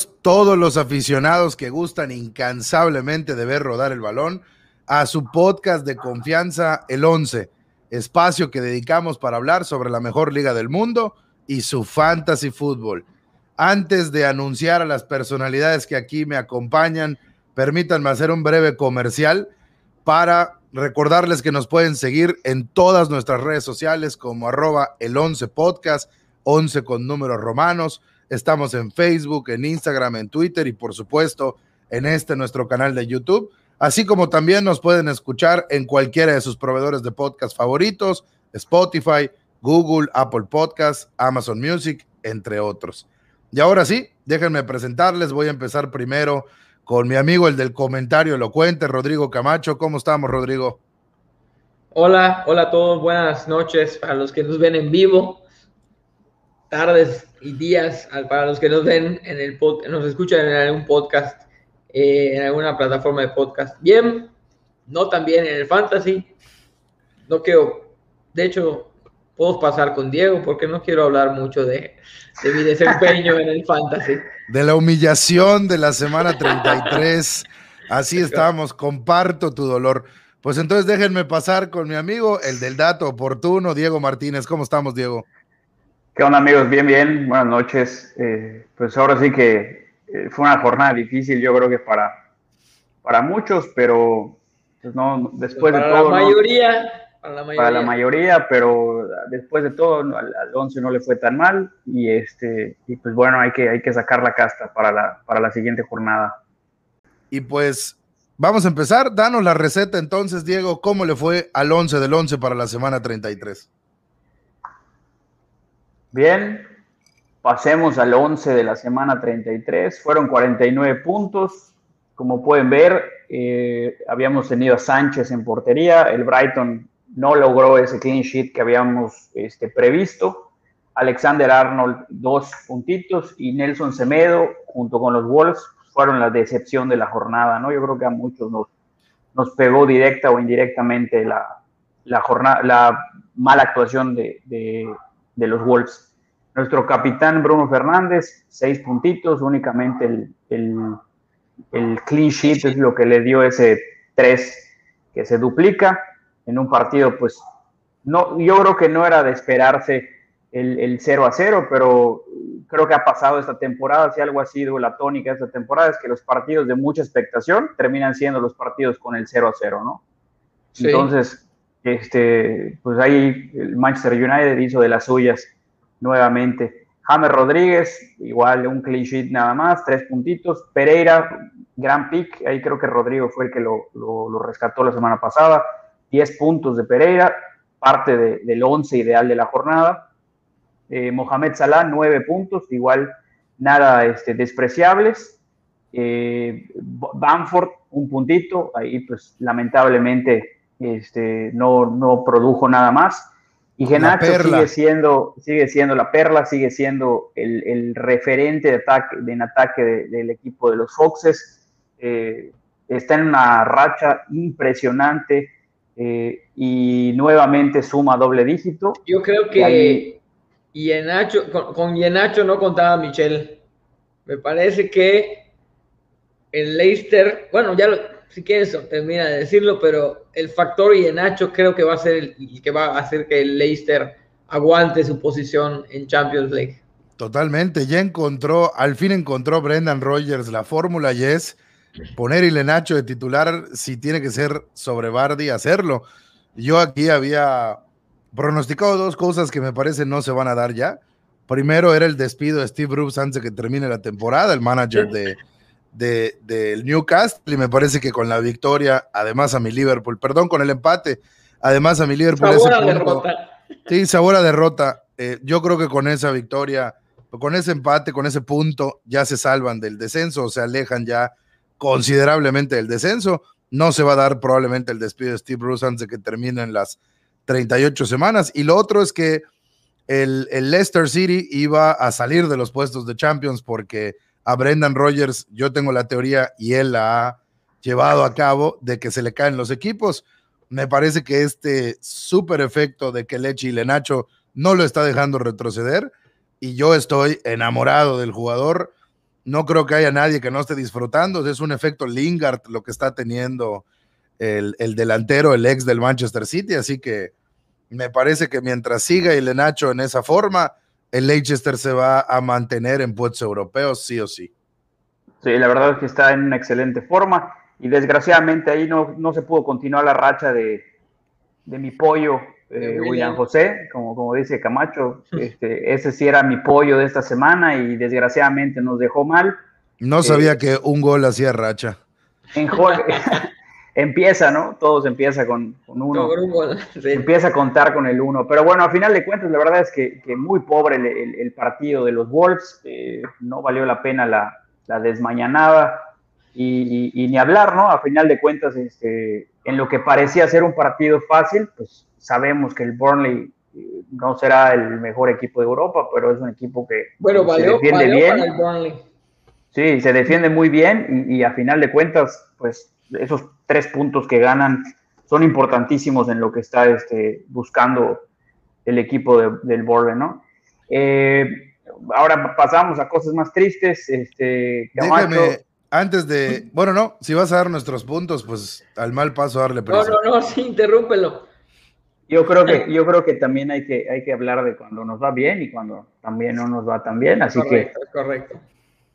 todos los aficionados que gustan incansablemente de ver rodar el balón a su podcast de confianza, el 11, espacio que dedicamos para hablar sobre la mejor liga del mundo y su fantasy fútbol. Antes de anunciar a las personalidades que aquí me acompañan, permítanme hacer un breve comercial para recordarles que nos pueden seguir en todas nuestras redes sociales como arroba el 11 podcast, 11 con números romanos. Estamos en Facebook, en Instagram, en Twitter y por supuesto en este nuestro canal de YouTube. Así como también nos pueden escuchar en cualquiera de sus proveedores de podcast favoritos, Spotify, Google, Apple Podcasts, Amazon Music, entre otros. Y ahora sí, déjenme presentarles. Voy a empezar primero con mi amigo, el del comentario elocuente, Rodrigo Camacho. ¿Cómo estamos, Rodrigo? Hola, hola a todos, buenas noches para los que nos ven en vivo, tardes y días para los que nos ven en el nos escuchan en algún podcast, eh, en alguna plataforma de podcast. Bien, no también en el fantasy. No quiero, de hecho, puedo pasar con Diego porque no quiero hablar mucho de, de mi desempeño en el fantasy. De la humillación de la semana 33. Así estamos, comparto tu dolor. Pues entonces déjenme pasar con mi amigo, el del dato oportuno, Diego Martínez. ¿Cómo estamos, Diego? ¿Qué onda, amigos? Bien, bien. Buenas noches. Eh, pues ahora sí que eh, fue una jornada difícil, yo creo que para, para muchos, pero pues no, después de todo. La mayoría, para la mayoría. pero después de todo al, 11 no le fue tan mal y este y pues bueno, hay que, hay que sacar la casta para la, para la siguiente jornada. Y pues vamos a empezar, danos la receta entonces, Diego, ¿cómo le fue al 11 del 11 para la semana 33? Bien, pasemos al 11 de la semana 33, fueron 49 puntos, como pueden ver, eh, habíamos tenido a Sánchez en portería, el Brighton no logró ese clean sheet que habíamos este, previsto. Alexander Arnold, dos puntitos, y Nelson Semedo, junto con los Wolves, fueron la decepción de la jornada, ¿no? Yo creo que a muchos nos, nos pegó directa o indirectamente la, la, jornada, la mala actuación de, de, los Wolves. Nuestro capitán Bruno Fernández, seis puntitos, únicamente el, el, el clean sheet es lo que le dio ese tres que se duplica en un partido, pues no, yo creo que no era de esperarse el, el 0 a 0, pero creo que ha pasado esta temporada, si algo ha sido la tónica de esta temporada, es que los partidos de mucha expectación terminan siendo los partidos con el 0 a 0, ¿no? Entonces, este, pues ahí el Manchester United hizo de las suyas nuevamente. James Rodríguez, igual un clean sheet nada más, tres puntitos. Pereira, gran pick, ahí creo que Rodrigo fue el que lo, lo, rescató la semana pasada. 10 puntos de Pereira, parte del 11 ideal de la jornada. Eh, Mohamed Salah, 9 puntos, igual nada este, despreciables. Eh, Bamford, un puntito, ahí pues lamentablemente este, no, no produjo nada más. Y Genacho sigue siendo, sigue siendo la perla, sigue siendo el, referente de ataque, en ataque del equipo de los Foxes. Eh, está en una racha impresionante eh, y nuevamente suma doble dígito. Yo creo que Yenacho, con, con Yenacho no contaba Michel. Me parece que el Leicester, bueno, ya si quieres termina de decirlo, pero el factor Yenacho creo que va a ser el, que va a hacer que el Leicester aguante su posición en Champions League. Totalmente, ya encontró, al fin encontró Brendan Rogers la fórmula y es poner Ilenacho de titular si tiene que ser sobre Bardi, hacerlo. Yo aquí había pronosticado dos cosas que me parece no se van a dar ya. Primero era el despido de Steve Bruce antes de que termine la temporada, el manager de, del de, Newcastle, y me parece que con la victoria, además a mi Liverpool, perdón, con el empate, además a mi Liverpool. Sabor a derrota. Sí, sabor a derrota. Eh, yo creo que con esa victoria, con ese empate, con ese punto, ya se salvan del descenso, o se alejan ya considerablemente el descenso. No se va a dar probablemente el despido de Steve Bruce antes de que terminen las 38 semanas. Y lo otro es que el, el, Leicester City iba a salir de los puestos de Champions porque a Brendan Rodgers, yo tengo la teoría y él la ha llevado a cabo de que se le caen los equipos. Me parece que este súper efecto de que Leche y Lenacho no lo está dejando retroceder y yo estoy enamorado del jugador no creo que haya nadie que no esté disfrutando. Es un efecto Lingard lo que está teniendo el, delantero, el ex del Manchester City. Así que me parece que mientras siga el Nacho en esa forma, el Leicester se va a mantener en puestos europeos, sí o sí. Sí, la verdad es que está en una excelente forma y desgraciadamente ahí no, no se pudo continuar la racha de, de mi pollo, eh, William José, como, como dice Camacho, este, ese sí era mi pollo de esta semana y desgraciadamente nos dejó mal. No sabía eh, que un gol hacía racha. En empieza, ¿no? Todos empieza con, uno. Empieza a contar con el uno. Pero bueno, a final de cuentas, la verdad es que, muy pobre el, partido de los Wolves. Eh, no valió la pena la, la desmañanada. Y, ni hablar, ¿no? A final de cuentas, este, en lo que parecía ser un partido fácil, pues sabemos que el Burnley eh, no será el mejor equipo de Europa, pero es un equipo que bueno, se defiende bien. Sí, se defiende muy bien y, a final de cuentas, pues esos tres puntos que ganan son importantísimos en lo que está este, buscando el equipo del Burnley, ¿no? Eh, ahora pasamos a cosas más tristes. Este, Déjame, antes de, bueno, no, si vas a dar nuestros puntos, pues al mal paso darle presión. No, no, no, sí, interrúmpelo. Yo creo que, yo creo que también hay que, hay que hablar de cuando nos va bien y cuando también no nos va tan bien, así que... Correcto.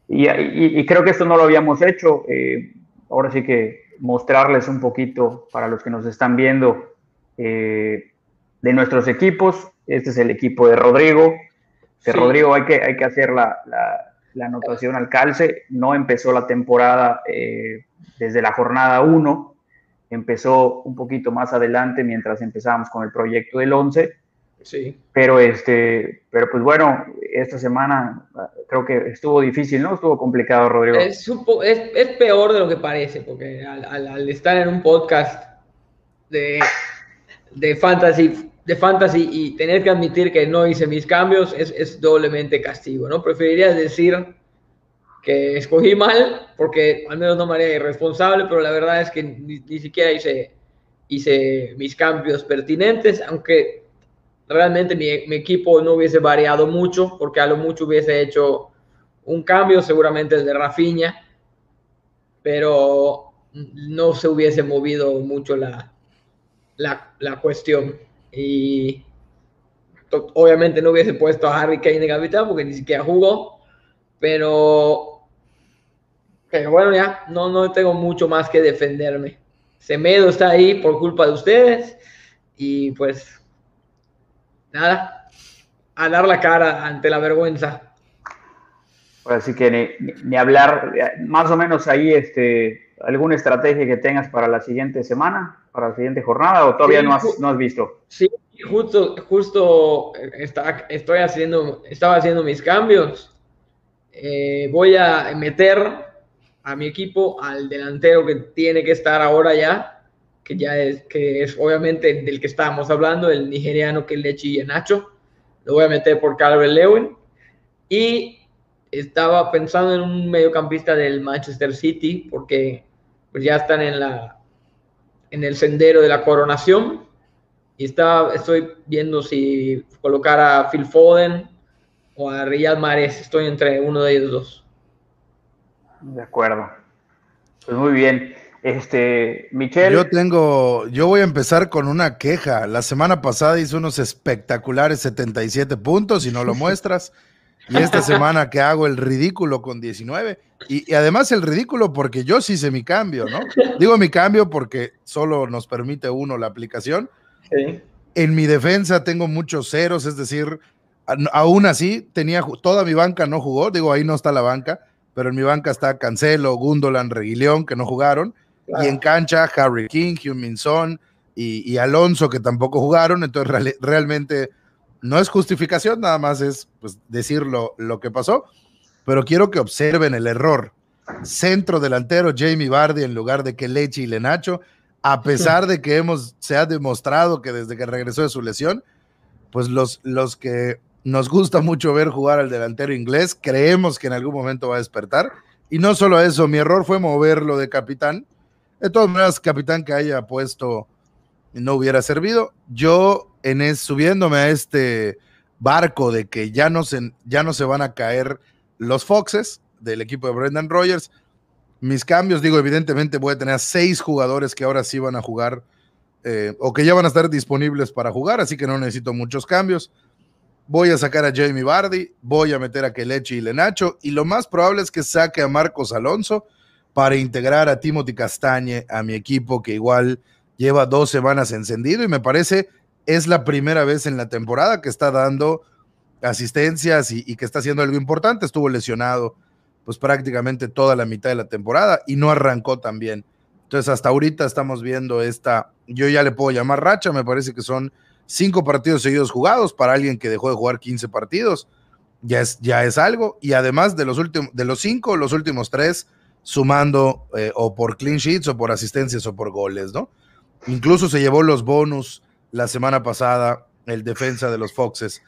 Y, y, creo que esto no lo habíamos hecho. Eh, ahora sí que mostrarles un poquito para los que nos están viendo eh, de nuestros equipos. Este es el equipo de Rodrigo. De Rodrigo hay que, hay que hacer la, la anotación al calce. No empezó la temporada eh, desde la jornada 1, empezó un poquito más adelante mientras empezábamos con el proyecto del 11. Sí. Pero, este, pero pues bueno, esta semana ah, creo que estuvo difícil, ¿no? Estuvo complicado, Rodrigo. Es, es, peor de lo que parece, porque al, estar en un podcast de, de fantasy de fantasy y tener que admitir que no hice mis cambios es, doblemente castigo, ¿no? Preferiría decir que escogí mal porque al menos no me haría irresponsable, pero la verdad es que ni, siquiera hice, hice mis cambios pertinentes, aunque realmente mi, mi, equipo no hubiese variado mucho, porque a lo mucho hubiese hecho un cambio, seguramente el de Rafinha, pero no se hubiese movido mucho la, la, la cuestión. Y obviamente no hubiese puesto a Harry Kane de capitán porque ni siquiera jugó. Pero, pero bueno, ya no, no tengo mucho más que defenderme. Semedo está ahí por culpa de ustedes. Y pues, nada, a dar la cara ante la vergüenza. Así que ni, hablar, más o menos ahí, este, alguna estrategia que tengas para la siguiente semana para la siguiente jornada o todavía no, has, no has visto? Sí, justo, justo está, estoy haciendo, estaba haciendo mis cambios. Eh, voy a meter a mi equipo al delantero que tiene que estar ahora ya, que ya es, que es obviamente del que estábamos hablando, el nigeriano que le y Nacho. Lo voy a meter por Calvin Lewin. Y estaba pensando en un mediocampista del Manchester City, porque pues ya están en la en el sendero de la coronación. Y está, estoy viendo si colocar a Phil Foden o a Riyad Mahrez. Estoy entre uno de ellos dos. De acuerdo. Pues muy bien. Este, Michelle. Yo tengo, yo voy a empezar con una queja. La semana pasada hice unos espectaculares 77 puntos y no lo muestras. Y esta semana que hago el ridículo con 19. Y, además el ridículo porque yo sí hice mi cambio, ¿no? Digo mi cambio porque solo nos permite uno la aplicación. En mi defensa tengo muchos ceros, es decir, aún así tenía toda mi banca no jugó, digo ahí no está la banca, pero en mi banca está Cancelo, Gundolan, Reguilón que no jugaron y en cancha Harry King, Hyun Son y, Alonso que tampoco jugaron, entonces realmente no es justificación, nada más es pues, decir lo, que pasó, pero quiero que observen el error. Centro delantero Jamie Vardy en lugar de que Leche y Lenacho, a pesar de que hemos, se ha demostrado que desde que regresó de su lesión, pues los, los que nos gusta mucho ver jugar al delantero inglés, creemos que en algún momento va a despertar. Y no solo eso, mi error fue moverlo de capitán. De todas maneras, capitán que haya puesto no hubiera servido. Yo en subiéndome a este barco de que ya no, se, ya no se van a caer los Foxes, del equipo de Brendan Rogers. Mis cambios, digo, evidentemente voy a tener seis jugadores que ahora sí van a jugar eh, o que ya van a estar disponibles para jugar, así que no necesito muchos cambios. Voy a sacar a Jamie Bardi, voy a meter a Kelechi y Lenacho, y lo más probable es que saque a Marcos Alonso para integrar a Timothy Castañe a mi equipo, que igual lleva dos semanas encendido y me parece es la primera vez en la temporada que está dando asistencias y, que está haciendo algo importante. Estuvo lesionado pues prácticamente toda la mitad de la temporada y no arrancó tan bien. Entonces hasta ahorita estamos viendo esta, yo ya le puedo llamar racha, me parece que son cinco partidos seguidos jugados para alguien que dejó de jugar 15 partidos. Ya es, ya es algo. Y además de los últimos, de los cinco, los últimos tres, sumando eh, o por clean sheets o por asistencias o por goles, ¿no? Incluso se llevó los bonus la semana pasada, el defensa de los Foxes.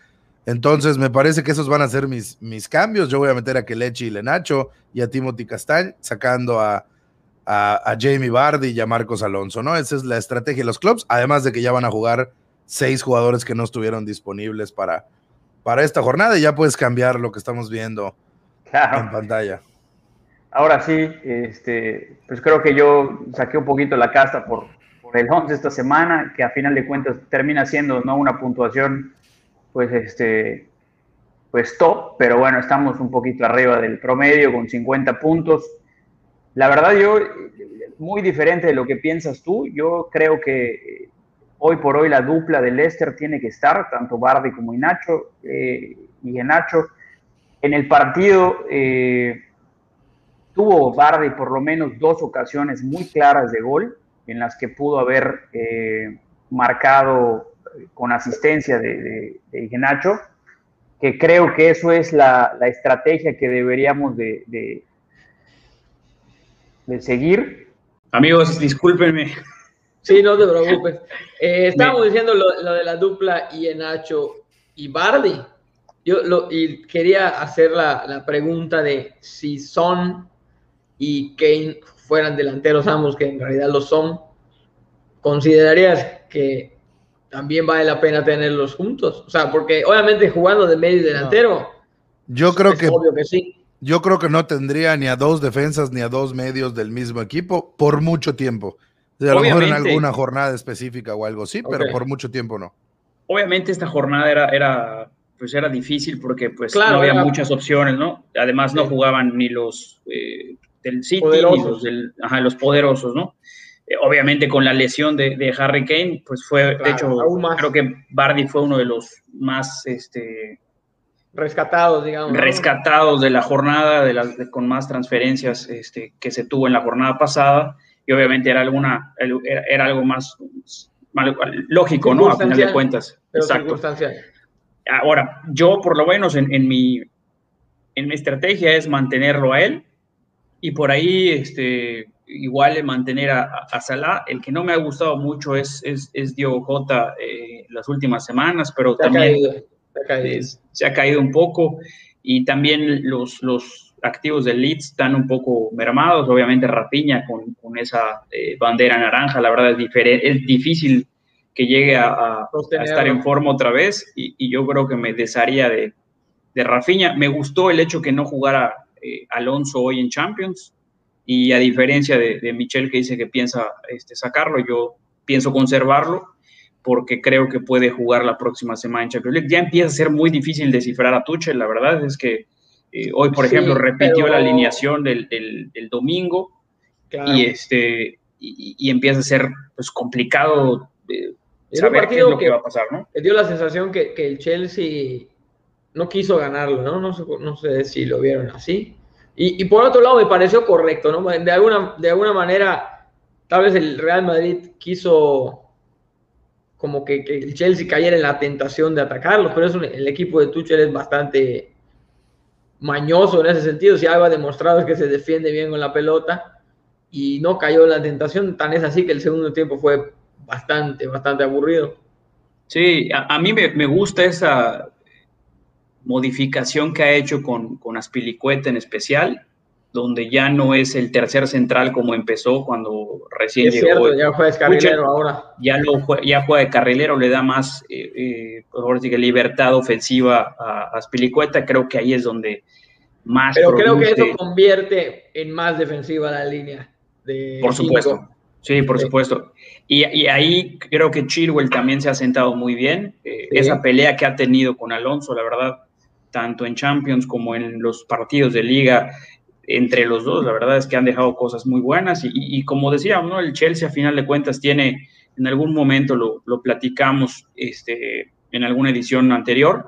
Entonces, me parece que esos van a ser mis, mis cambios. Yo voy a meter a Kelechi y Lenacho y a Timothy Castañ, sacando a, a, Jamie Bardi y a Marcos Alonso, ¿no? Esa es la estrategia de los clubs, además de que ya van a jugar seis jugadores que no estuvieron disponibles para, para esta jornada y ya puedes cambiar lo que estamos viendo en pantalla. Ahora sí, este, pues creo que yo saqué un poquito la casta por, el 11 esta semana, que a final de cuentas termina siendo no una puntuación pues este pues top, pero bueno, estamos un poquito arriba del promedio con 50 puntos. La verdad yo muy diferente de lo que piensas tú, yo creo que hoy por hoy la dupla de Leicester tiene que estar, tanto Bardi como Inacho, eh, y Enacho. En el partido eh, tuvo Bardi por lo menos dos ocasiones muy claras de gol, en las que pudo haber eh, marcado con asistencia de, de, que creo que eso es la, estrategia que deberíamos de, de, seguir. Amigos, discúlpenme. Sí, no te preocupes. Eh, estábamos diciendo lo, de la dupla Ienacho y Bardi. Yo lo, y quería hacer la, la pregunta de si Son y Kane fueran delanteros ambos, que en realidad lo son, ¿considerarías que también vale la pena tenerlos juntos? O sea, porque obviamente jugando de medio delantero, yo creo que, obvio que sí. Yo creo que no tendría ni a dos defensas ni a dos medios del mismo equipo por mucho tiempo. a lo mejor en alguna jornada específica o algo sí, pero por mucho tiempo no. Obviamente esta jornada era, era pues era difícil porque pues no había muchas opciones, ¿no? Además no jugaban ni los eh, del City, los, del, ajá, los poderosos, ¿no? Eh, obviamente con la lesión de, Harry Kane, pues fue, de hecho, creo que Bardi fue uno de los más, este, rescatados, digamos. Rescatados de la jornada, de las, con más transferencias este, que se tuvo en la jornada pasada, y obviamente era, alguna, era, algo más, lógico, ¿no? A final de cuentas. Exacto. Ahora, yo por lo menos en, en, mi, en mi estrategia es mantenerlo a él, y por ahí, este, igual mantener a, a, Salah. El que no me ha gustado mucho es, es, es Diogo Jota eh, las últimas semanas, pero también se ha, caído, un poco. Y también los, los activos del Leeds están un poco mermados. Obviamente Rapiña con, con esa eh, bandera naranja, la verdad es, es difícil que llegue a, estar en forma otra vez. Y, y, yo creo que me desharía de, de Rafinha. Me gustó el hecho que no jugara eh, Alonso hoy en Champions. Y a diferencia de, de Michel que dice que piensa este, sacarlo, yo pienso conservarlo porque creo que puede jugar la próxima semana en Champions League. Ya empieza a ser muy difícil descifrar a Tuchel, la verdad es que eh, hoy, por ejemplo, repitió la alineación del, del, domingo y, este, y, empieza a ser pues, complicado eh, saber qué es lo que, va a pasar, ¿no? Dio la sensación que, que el Chelsea no quiso ganarlo, ¿no? No sé, no sé si lo vieron así. Y, por otro lado, me pareció correcto, ¿no? De alguna, de alguna manera, tal vez el Real Madrid quiso como que, el Chelsea cayera en la tentación de atacarlo, pero el equipo de Tuchel es bastante mañoso en ese sentido. Si algo ha demostrado es que se defiende bien con la pelota y no cayó en la tentación. Tan es así que el segundo tiempo fue bastante, bastante aburrido. Sí, a, mí me, me, gusta esa, modificación que ha hecho con, con Aspilicueta en especial, donde ya no es el tercer central como empezó cuando recién llegó. ya juega de carrilero ahora. Ya, lo, ya juega de carrilero, le da más eh, eh pues libertad ofensiva a, Aspilicueta. Creo que ahí es donde más. Pero creo que eso convierte en más defensiva la línea. De por supuesto. Sí, por supuesto. Y, ahí creo que Chilwell también se ha sentado muy bien. Eh, esa pelea que ha tenido con Alonso, la verdad, tanto en Champions como en los partidos de liga, entre los dos, la verdad es que han dejado cosas muy buenas. Y, como decía, ¿no? el Chelsea a final de cuentas tiene, en algún momento lo, lo platicamos este, en alguna edición anterior,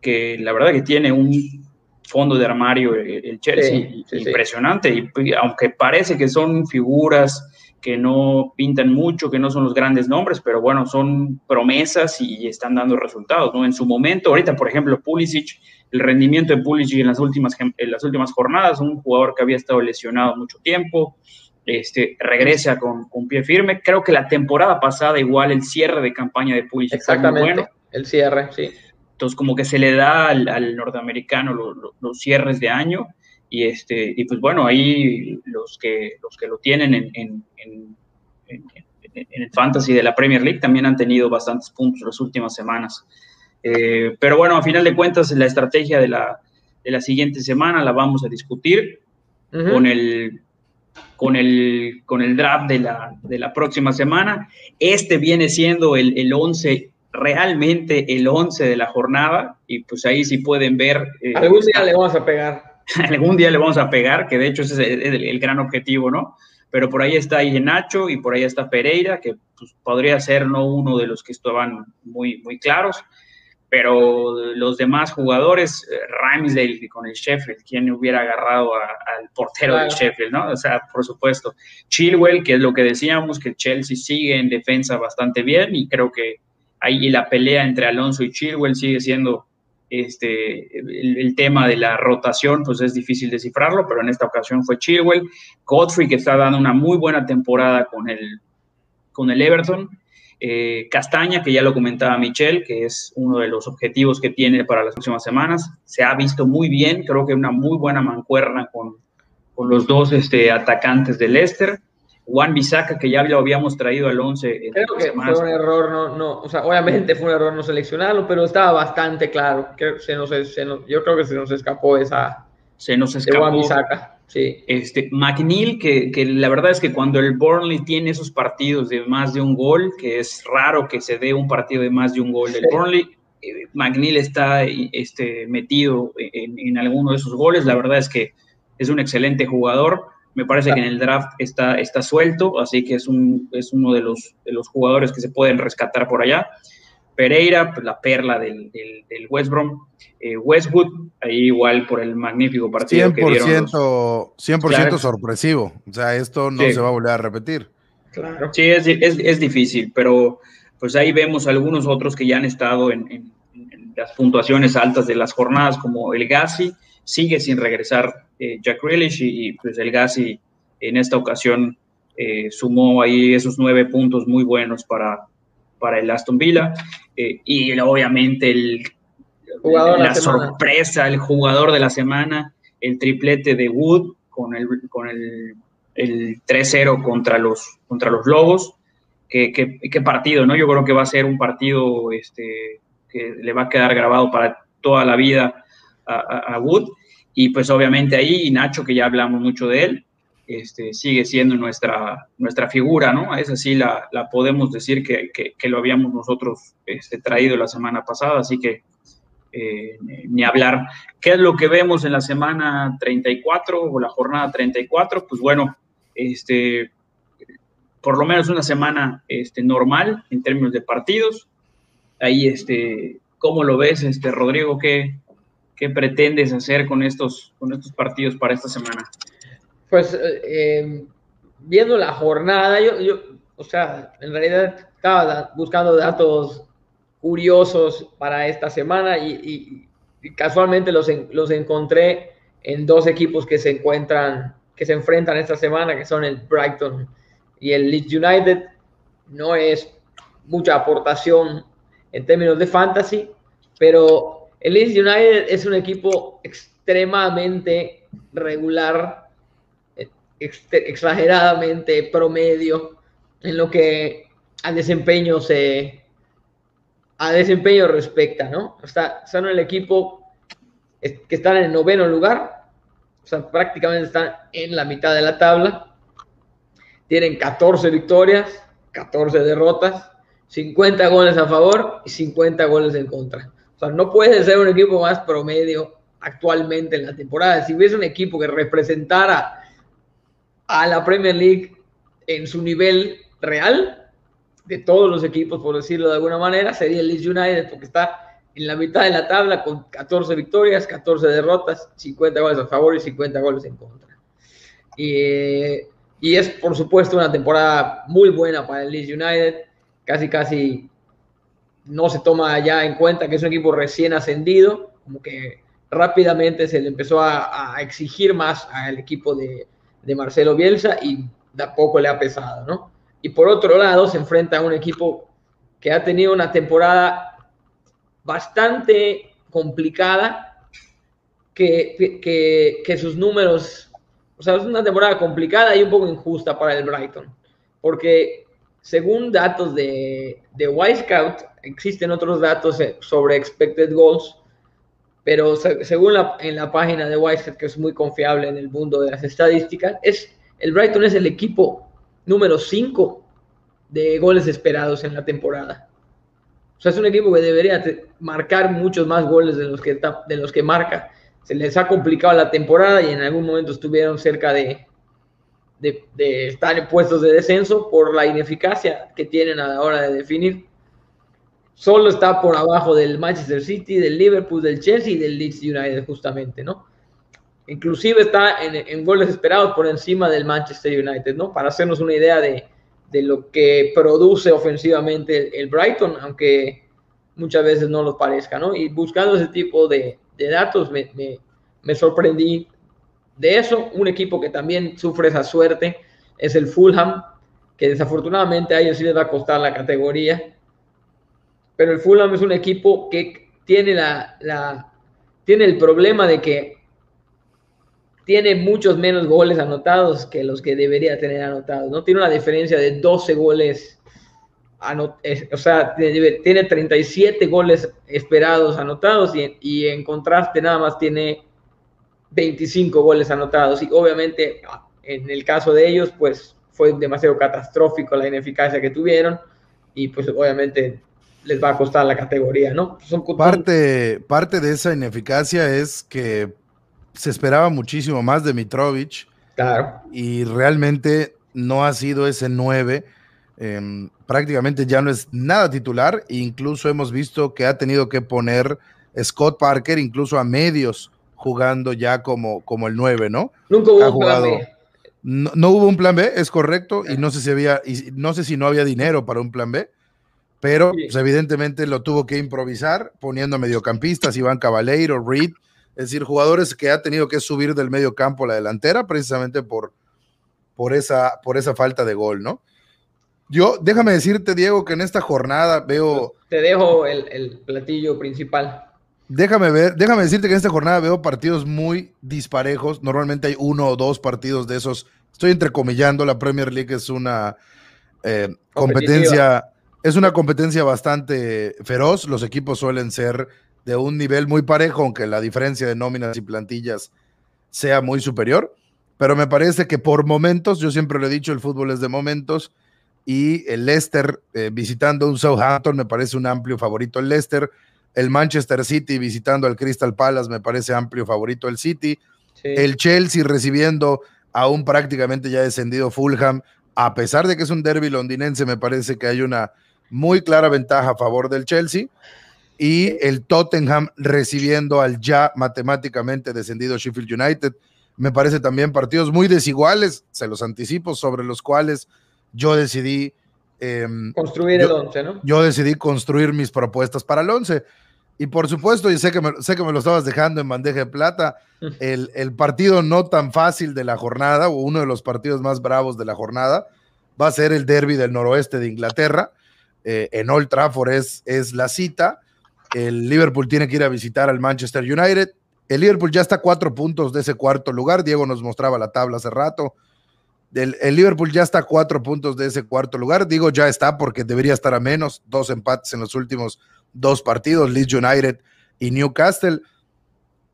que la verdad que tiene un fondo de armario el Chelsea impresionante. Y aunque parece que son figuras que no pintan mucho, que no son los grandes nombres, pero bueno, son promesas y están dando resultados, ¿no? En su momento, ahorita, por ejemplo, Pulisic, el rendimiento de Pulisic en las últimas, en las últimas jornadas, un jugador que había estado lesionado mucho tiempo, este, regresa con, con pie firme. Creo que la temporada pasada igual el cierre de campaña de Pulisic Exactamente, fue muy bueno. el cierre, sí. Entonces, como que se le da al, norteamericano los cierres de año y, este, y pues bueno, ahí los que, los que lo tienen en, en, en, en el fantasy de la Premier League también han tenido bastantes puntos las últimas semanas. Eh, pero bueno, a final de cuentas, la estrategia de la, de la siguiente semana la vamos a discutir con, el, con, el, con el draft de la, de la próxima semana. Este viene siendo el, el 11 realmente el 11 de la jornada y pues ahí sí pueden ver. Eh, algún día le vamos a pegar. algún día le vamos a pegar, que de hecho ese es el, gran objetivo, ¿no? Pero por ahí está Nacho y por ahí está Pereira, que pues, podría ser no uno de los que estaban muy, muy claros, pero los demás jugadores, Ramsdale con el Sheffield, ¿quién hubiera agarrado al portero del Sheffield, no? O sea, por supuesto. Chilwell, que es lo que decíamos, que Chelsea sigue en defensa bastante bien y creo que ahí la pelea entre Alonso y Chilwell sigue siendo este, el, tema de la rotación, pues es difícil descifrarlo, pero en esta ocasión fue Chilwell. Godfrey, que está dando una muy buena temporada con el, con el Everton. Eh, Castaña, que ya lo comentaba Michelle, que es uno de los objetivos que tiene para las próximas semanas. Se ha visto muy bien, creo que una muy buena mancuerna con, con los dos este, atacantes del Leicester. Juan Bisaca, que ya lo habíamos traído al 11. Creo que fue un error, no, no, o sea, obviamente fue un error no seleccionarlo, pero estaba bastante claro. Que se nos, yo creo que se nos escapó esa. Se nos escapó. Juan Bisaca, sí. Este, McNeil, que, que, la verdad es que cuando el Burnley tiene esos partidos de más de un gol, que es raro que se dé un partido de más de un gol del Burnley, eh, McNeil está este, metido en, en alguno de esos goles. La verdad es que es un excelente jugador me parece que en el draft está, está suelto, así que es, un, es uno de los, de los jugadores que se pueden rescatar por allá. Pereira, pues, la perla del, del, West Brom. Eh, Westwood, ahí igual por el magnífico partido 100%, que dieron 100% sorpresivo. O sea, esto no se va a volver a repetir. Claro. Sí, es, es, es, difícil, pero pues ahí vemos algunos otros que ya han estado en, en, en las puntuaciones altas de las jornadas, como el Gassi, sigue sin regresar eh, Jack Grealish y, pues el Gassi en esta ocasión eh, sumó ahí esos nueve puntos muy buenos para, para el Aston Villa eh, y obviamente el, la, sorpresa, el jugador de la semana, el triplete de Wood con el, con el, el 3-0 contra los, contra los Lobos. Qué, qué, partido, ¿no? Yo creo que va a ser un partido este, que le va a quedar grabado para toda la vida a, Wood. Y pues obviamente ahí Nacho, que ya hablamos mucho de él, este, sigue siendo nuestra, nuestra figura, ¿no? Esa sí la, la podemos decir que, que, lo habíamos nosotros este, traído la semana pasada, así que eh, ni hablar. ¿Qué es lo que vemos en la semana 34 o la jornada 34? Pues bueno, este, por lo menos una semana este, normal en términos de partidos. Ahí, este, ¿cómo lo ves, este, Rodrigo? ¿Qué, ¿Qué pretendes hacer con estos, con estos partidos para esta semana? Pues eh, eh, viendo la jornada, yo, yo, o sea, en realidad estaba buscando datos curiosos para esta semana y, casualmente los, los encontré en dos equipos que se encuentran, que se enfrentan esta semana, que son el Brighton y el Leeds United. No es mucha aportación en términos de fantasy, pero el Leeds United es un equipo extremadamente regular, exageradamente promedio en lo que al desempeño se a desempeño respecta, ¿no? O sea, son el equipo que están en el noveno lugar o sea, prácticamente están en la mitad de la tabla. Tienen 14 victorias, 14 derrotas, 50 goles a favor y 50 goles en contra. O sea, no puede ser un equipo más promedio actualmente en la temporada. Si hubiese un equipo que representara a la Premier League en su nivel real, de todos los equipos, por decirlo de alguna manera, sería el Leeds United, porque está en la mitad de la tabla con 14 victorias, 14 derrotas, 50 goles a favor y 50 goles en contra. Y, y es, por supuesto, una temporada muy buena para el Leeds United. Casi, casi no se toma ya en cuenta que es un equipo recién ascendido, como que rápidamente se le empezó a, exigir más al equipo de, Marcelo Bielsa y de a poco le ha pesado, ¿no? Y por otro lado, se enfrenta a un equipo que ha tenido una temporada bastante complicada, que sus números, o sea, es una temporada complicada y un poco injusta para el Brighton, porque según datos de, de Wisecout, existen otros datos sobre expected goals, pero según la, en la página de Wisecout, que es muy confiable en el mundo de las estadísticas, es, el Brighton es el equipo número 5 de goles esperados en la temporada. O sea, es un equipo que debería marcar muchos más goles de los que, de los que marca. Se les ha complicado la temporada y en algún momento estuvieron cerca de, de, de, estar en puestos de descenso por la ineficacia que tienen a la hora de definir. Solo está por abajo del Manchester City, del Liverpool, del Chelsea y del Leeds United, justamente, ¿no? Inclusive está en, goles esperados por encima del Manchester United, ¿no? Para hacernos una idea de, de lo que produce ofensivamente el, Brighton, aunque muchas veces no lo parezca, ¿no? Y buscando ese tipo de, de datos me, me, me, sorprendí de eso. Un equipo que también sufre esa suerte es el Fulham, que desafortunadamente a ellos sí les va a costar la categoría. Pero el Fulham es un equipo que tiene, la, la tiene el problema de que tiene muchos menos goles anotados que los que debería tener anotados, ¿no? Tiene una diferencia de 12 goles, o sea, tiene 37 goles esperados anotados y, y, en contraste nada más tiene 25 goles anotados y obviamente en el caso de ellos pues fue demasiado catastrófico la ineficacia que tuvieron y pues obviamente les va a costar la categoría, ¿no? Son, parte, parte de esa ineficacia es que se esperaba muchísimo más de Mitrovic. Claro. Y realmente no ha sido ese 9. Em, prácticamente ya no es nada titular. Incluso hemos visto que ha tenido que poner Scott Parker, incluso a medios, jugando ya como, como el 9, ¿no? Nunca hubo un plan B. No, hubo un plan B, es correcto, y no sé si había, y no sé si no había dinero para un plan B, pero pues, evidentemente lo tuvo que improvisar, poniendo mediocampistas, Iván Cabaleiro, Reed, es decir, jugadores que ha tenido que subir del medio campo a la delantera precisamente por, por, esa, por esa falta de gol, ¿no? Yo, déjame decirte, Diego, que en esta jornada veo. Te dejo el, platillo principal. Déjame ver, déjame decirte que en esta jornada veo partidos muy disparejos. Normalmente hay uno o dos partidos de esos. Estoy entrecomillando, la Premier League es una eh, competencia, es una competencia bastante feroz. Los equipos suelen ser de un nivel muy parejo, aunque la diferencia de nóminas y plantillas sea muy superior. Pero me parece que por momentos, yo siempre lo he dicho, el fútbol es de momentos y el Leicester eh, visitando un Southampton me parece un amplio favorito el Leicester. El Manchester City visitando al Crystal Palace me parece amplio favorito el City. El Chelsea recibiendo a un prácticamente ya descendido Fulham, a pesar de que es un derby londinense, me parece que hay una muy clara ventaja a favor del Chelsea y el Tottenham recibiendo al ya matemáticamente descendido Sheffield United. Me parece también partidos muy desiguales, se los anticipo, sobre los cuales yo decidí... Em, construir el 11, ¿no? Yo decidí construir mis propuestas para el 11. Y por supuesto, y sé que me, sé que me lo estabas dejando en bandeja de plata, el, el, partido no tan fácil de la jornada, o uno de los partidos más bravos de la jornada, va a ser el derby del noroeste de Inglaterra. Eh, en Old Trafford es, es la cita. El Liverpool tiene que ir a visitar al Manchester United. El Liverpool ya está a cuatro puntos de ese cuarto lugar. Diego nos mostraba la tabla hace rato. El, Liverpool ya está a cuatro puntos de ese cuarto lugar. Digo ya está porque debería estar a menos. Dos empates en los últimos dos partidos, Leeds United y Newcastle.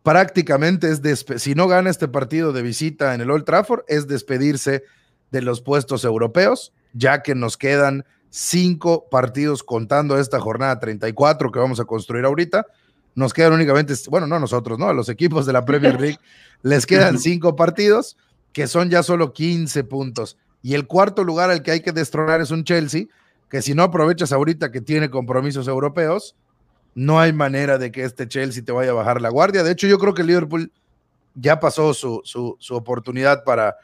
prácticamente es, si no gana este partido de visita en el Old Trafford, es despedirse de los puestos europeos, ya que nos quedan cinco partidos contando esta jornada 34 que vamos a construir ahorita. Nos quedan únicamente, bueno, no nosotros, ¿no? A los equipos de la Premier League les quedan cinco partidos que son ya solo 15 puntos. Y el cuarto lugar al que hay que destronar es un Chelsea, que si no aprovechas ahorita que tiene compromisos europeos, no hay manera de que este Chelsea te vaya a bajar la guardia. De hecho, yo creo que Liverpool ya pasó su, su oportunidad para,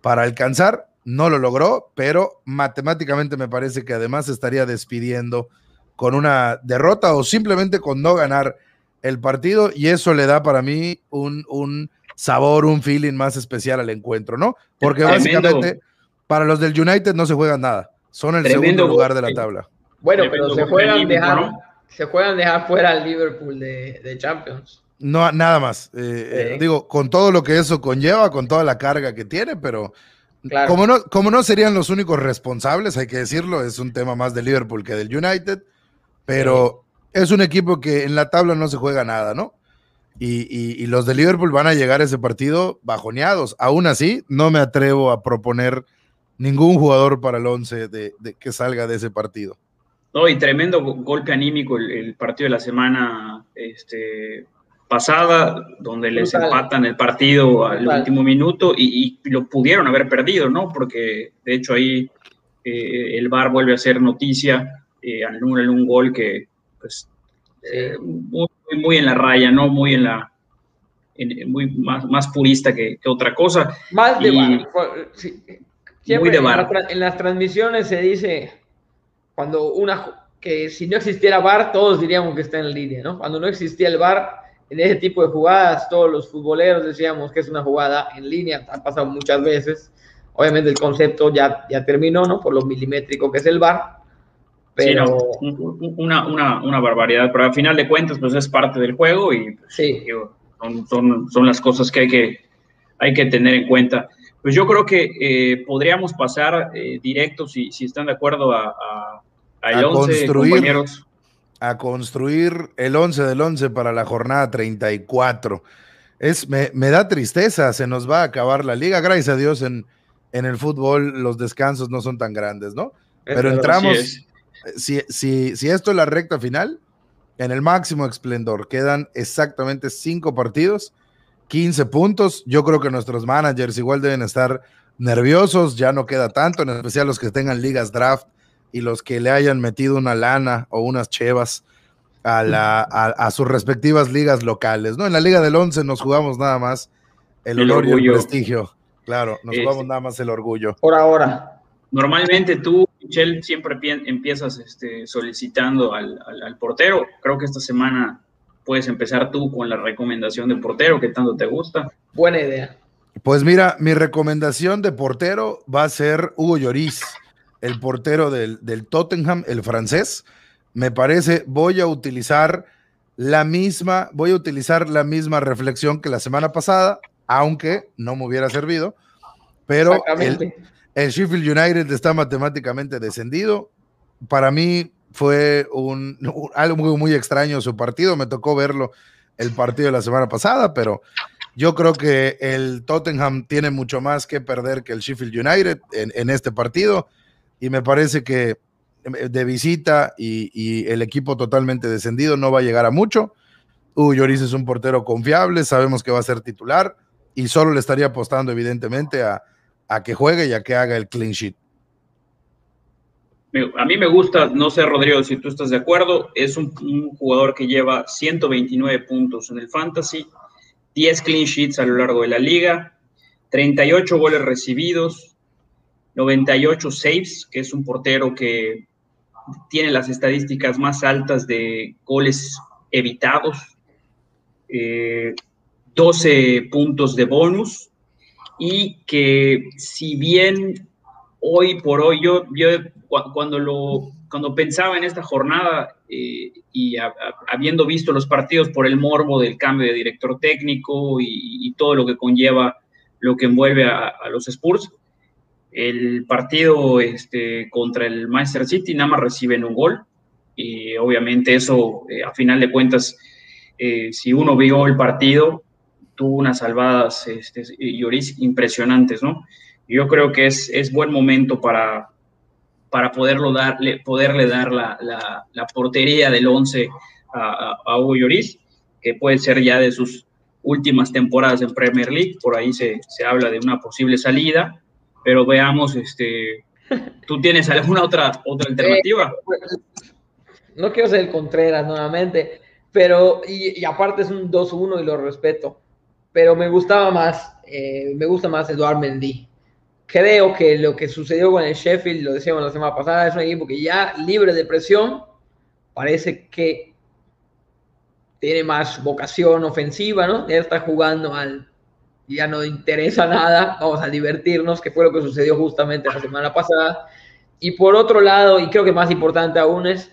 para alcanzar no lo logró, pero matemáticamente me parece que además estaría despidiendo con una derrota o simplemente con no ganar el partido y eso le da para mí un, un sabor, un feeling más especial al encuentro, ¿no? Porque básicamente para los del United no se juegan nada, son el segundo lugar de la tabla. Bueno, pero se juegan, dejar, se juegan dejar fuera al Liverpool de, Champions. No, nada más. Eh, eh, digo, con todo lo que eso conlleva, con toda la carga que tiene, pero como, no, como no serían los únicos responsables, hay que decirlo, es un tema más de Liverpool que del United, pero es un equipo que en la tabla no se juega nada, ¿no? Y, los de Liverpool van a llegar a ese partido bajoneados. Aún así, no me atrevo a proponer ningún jugador para el 11 de, que salga de ese partido. No, y tremendo golpe anímico el, el partido de la semana este, pasada, donde les empatan el partido al último minuto y, lo pudieron haber perdido, ¿no? Porque de hecho ahí eh, el VAR vuelve a ser noticia, eh, anulan un gol que, pues, eh, muy, muy, en la raya, ¿no? Muy en la. muy más, más purista que, otra cosa. Más de VAR. muy de VAR. En, las transmisiones se dice cuando una que si no existiera VAR, todos diríamos que está en línea, ¿no? Cuando no existía el VAR, en ese tipo de jugadas, todos los futboleros decíamos que es una jugada en línea, ha pasado muchas veces. Obviamente el concepto ya, ya terminó, ¿no? Por lo milimétrico que es el VAR. Pero... una, una, una, barbaridad, pero al final de cuentas, pues es parte del juego y pues, sí. son, son, son, las cosas que hay, que hay que tener en cuenta. Pues yo creo que eh, podríamos pasar eh, directo, si, si están de acuerdo, a, a, a, a compañeros a construir el 11 del 11 para la jornada 34. Es, me, da tristeza, se nos va a acabar la liga. Gracias a Dios en, en el fútbol los descansos no son tan grandes, ¿no? Pero entramos, si, si, si esto es la recta final, en el máximo esplendor, quedan exactamente cinco partidos, 15 puntos. Yo creo que nuestros managers igual deben estar nerviosos, ya no queda tanto, en especial los que tengan ligas draft y los que le hayan metido una lana o unas chevas a, la, a, sus respectivas ligas locales, ¿no? En la Liga del Once nos jugamos nada más el, honor y el prestigio. Claro, nos jugamos nada más el orgullo. Por ahora. Normalmente tú, Michelle, siempre empiezas este, solicitando al, portero. Creo que esta semana puedes empezar tú con la recomendación de portero que tanto te gusta. Buena idea. Pues mira, mi recomendación de portero va a ser Hugo Lloris el portero del, Tottenham, el francés. Me parece, voy a utilizar la misma, voy a utilizar la misma reflexión que la semana pasada, aunque no me hubiera servido, pero el, Sheffield United está matemáticamente descendido. Para mí fue un, algo muy, muy extraño su partido, me tocó verlo el partido de la semana pasada, pero yo creo que el Tottenham tiene mucho más que perder que el Sheffield United en, en este partido y me parece que eh, de visita y, el equipo totalmente descendido no va a llegar a mucho. Hugo Lloris es un portero confiable, sabemos que va a ser titular y solo le estaría apostando evidentemente a, que juegue y a que haga el clean sheet. A mí me gusta, no sé Rodrigo si tú estás de acuerdo, es un, un jugador que lleva 129 puntos en el fantasy, 10 clean sheets a lo largo de la liga, 38 goles recibidos, 98 saves, que es un portero que tiene las estadísticas más altas de goles evitados, 12 eh, puntos de bonus y que si bien hoy por hoy yo, yo cuando lo cuando pensaba en esta jornada eh, y habiendo visto los partidos por el morbo del cambio de director técnico y, todo lo que conlleva lo que envuelve a, a los Spurs, el partido este, contra el Manchester City nada más reciben un gol. Y obviamente eso, eh, a final de cuentas, eh, si uno vio el partido, tuvo unas salvadas, este, Lloris, impresionantes, ¿no? Yo creo que es, es buen momento para, para poderlo darle, poderle dar la, la, portería del 11 a, a, Hugo Lloris, que puede ser ya de sus últimas temporadas en Premier League, por ahí se, se habla de una posible salida, pero veamos, este, ¿tú tienes alguna otra, otra alternativa? Eh, no quiero ser el Contreras nuevamente, pero, y, aparte es un 2-1 y lo respeto, pero me gustaba más, eh, me gusta más Eduard Mendy. Creo que lo que sucedió con el Sheffield, lo decíamos la semana pasada, es un equipo que ya libre de presión, parece que tiene más vocación ofensiva, ¿no? Ya está jugando al, ya no interesa nada, vamos a divertirnos, que fue lo que sucedió justamente la semana pasada. Y por otro lado, y creo que más importante aún es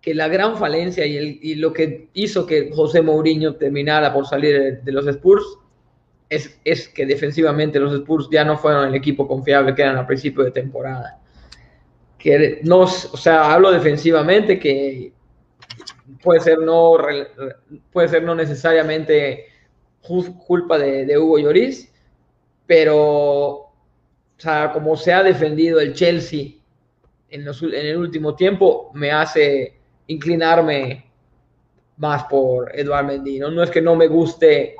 que la gran falencia y, lo que hizo que José Mourinho terminara por salir de, los Spurs es, es, que defensivamente los Spurs ya no fueron el equipo confiable que eran a principio de temporada. Que no, o sea, hablo defensivamente que puede ser no, puede ser no necesariamente culpa de, Hugo Lloris, pero o sea, como se ha defendido el Chelsea en, el último tiempo, me hace inclinarme más por Eduard Mendy. ¿no? es que no me guste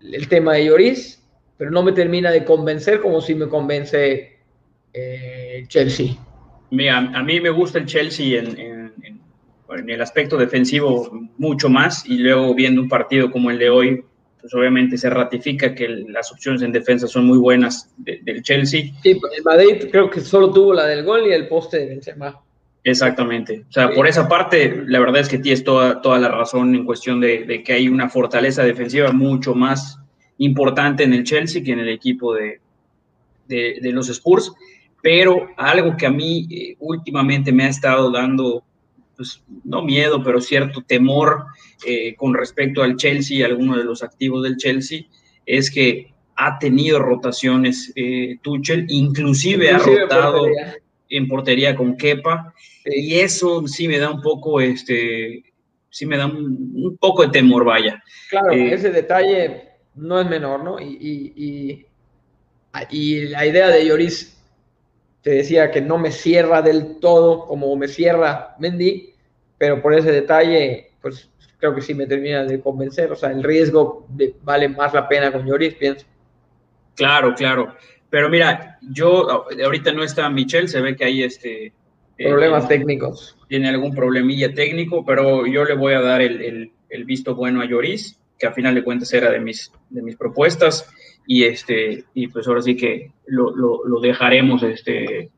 el tema de Lloris, pero no me termina de convencer como si me convence eh, Chelsea. Mira, a mí me gusta el Chelsea en, el aspecto defensivo mucho más y luego viendo un partido como el de hoy, pues obviamente se ratifica que las opciones en defensa son muy buenas del Chelsea. Sí, el Madrid creo que solo tuvo la del gol y el poste de Benzema. Exactamente. O sea, por esa parte, la verdad es que tienes toda, toda la razón en cuestión de, que hay una fortaleza defensiva mucho más importante en el Chelsea que en el equipo de, de, los Spurs. Pero algo que a mí eh, últimamente me ha estado dando, pues no miedo, pero cierto temor eh, con respecto al Chelsea y algunos de los activos del Chelsea, es que ha tenido rotaciones eh, Tuchel, inclusive, ha rotado en portería con Kepa, y eso sí me da un poco, este, sí me da un, poco de temor, vaya. Claro, eh, ese detalle no es menor, ¿no? Y, y, la idea de Lloris, te decía que no me cierra del todo como me cierra Mendy, pero por ese detalle, pues creo que sí me termina de convencer, o sea, el riesgo vale más la pena con Lloris, pienso. Claro, claro. Pero mira, yo ahorita no está Michelle, se ve que hay este problemas técnicos. Tiene algún problemilla técnico, pero yo le voy a dar el, visto bueno a Lloris, que a final de cuentas era de mis, de mis propuestas, y este, y pues ahora sí que lo, dejaremos, este,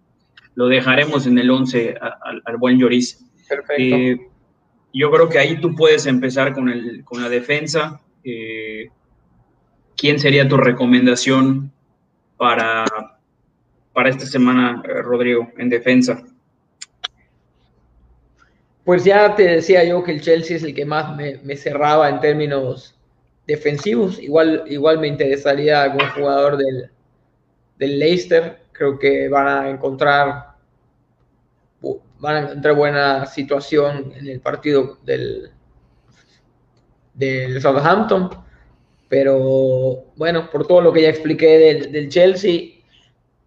lo dejaremos en el 11 al, buen Lloris. Perfecto. Eh, yo creo que ahí tú puedes empezar con, el, con la defensa. Eh, ¿Quién sería tu recomendación para, para esta semana, eh, Rodrigo, en defensa? Pues ya te decía yo que el Chelsea es el que más me, cerraba en términos defensivos. Igual, igual me interesaría algún jugador del, del Leicester. Creo que van a encontrar van a encontrar buena situación en el partido del, del Southampton. Pero bueno, por todo lo que ya expliqué del, Chelsea,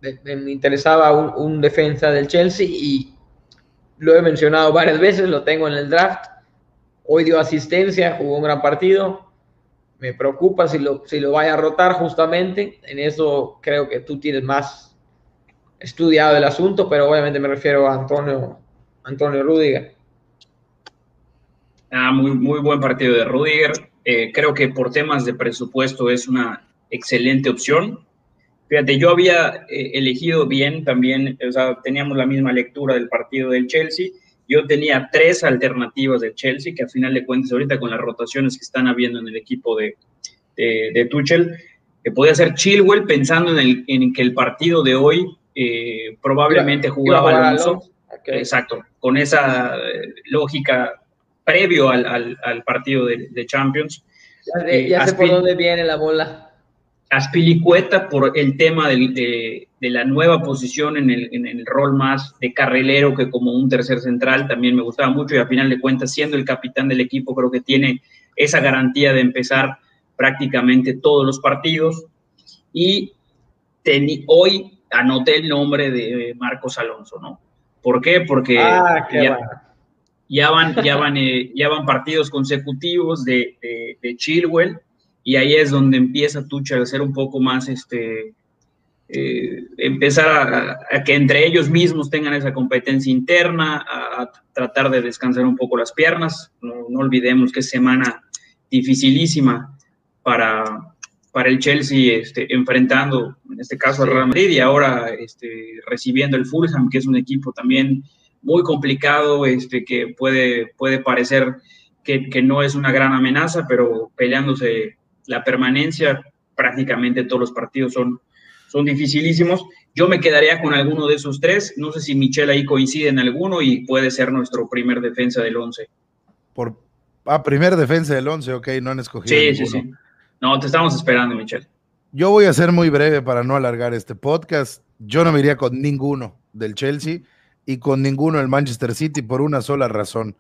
me, interesaba un, defensa del Chelsea y lo he mencionado varias veces, lo tengo en el draft. Hoy dio asistencia, jugó un gran partido. Me preocupa si lo, si lo vaya a rotar justamente. En eso creo que tú tienes más estudiado el asunto, pero obviamente me refiero a Antonio, Antonio Rudiger. Ah, muy, muy buen partido de Rudiger. Eh, creo que por temas de presupuesto es una excelente opción. Fíjate, yo había eh, elegido bien también, o sea, teníamos la misma lectura del partido del Chelsea. Yo tenía tres alternativas del Chelsea, que a final de cuentas ahorita con las rotaciones que están habiendo en el equipo de, de, Tuchel, que podía ser Chilwell pensando en, el, en que el partido de hoy eh, probablemente jugaba Alonso. Exacto, con esa lógica previo al, al, partido de, de, Champions. Ya, sé por dónde viene la bola. Aspilicueta por el tema de, de, la nueva posición en el, en el, rol más de carrilero que como un tercer central, también me gustaba mucho y a final de cuentas siendo el capitán del equipo creo que tiene esa garantía de empezar prácticamente todos los partidos y hoy anoté el nombre de Marcos Alonso, ¿no? ¿Por qué? Porque ah, ya, van, ya, van, eh, ya van partidos consecutivos de, de, Chilwell y ahí es donde empieza Tuchel a ser un poco más, este, eh, empezar a, que entre ellos mismos tengan esa competencia interna, a, tratar de descansar un poco las piernas. No, no olvidemos que es semana dificilísima para, para el Chelsea este, enfrentando, en este caso, al Real Madrid y ahora este, recibiendo el Fulham, que es un equipo también muy complicado, este, que puede, puede parecer que, que, no es una gran amenaza, pero peleándose la permanencia, prácticamente todos los partidos son, son dificilísimos. Yo me quedaría con alguno de esos tres. No sé si Michel ahí coincide en alguno y puede ser nuestro primer defensa del 11. Por, ah, primer defensa del 11, ok, no han escogido. Sí, sí, sí. No, te estamos esperando, Michelle. Yo voy a ser muy breve para no alargar este podcast. Yo no me iría con ninguno del Chelsea y con ninguno del Manchester City por una sola razón.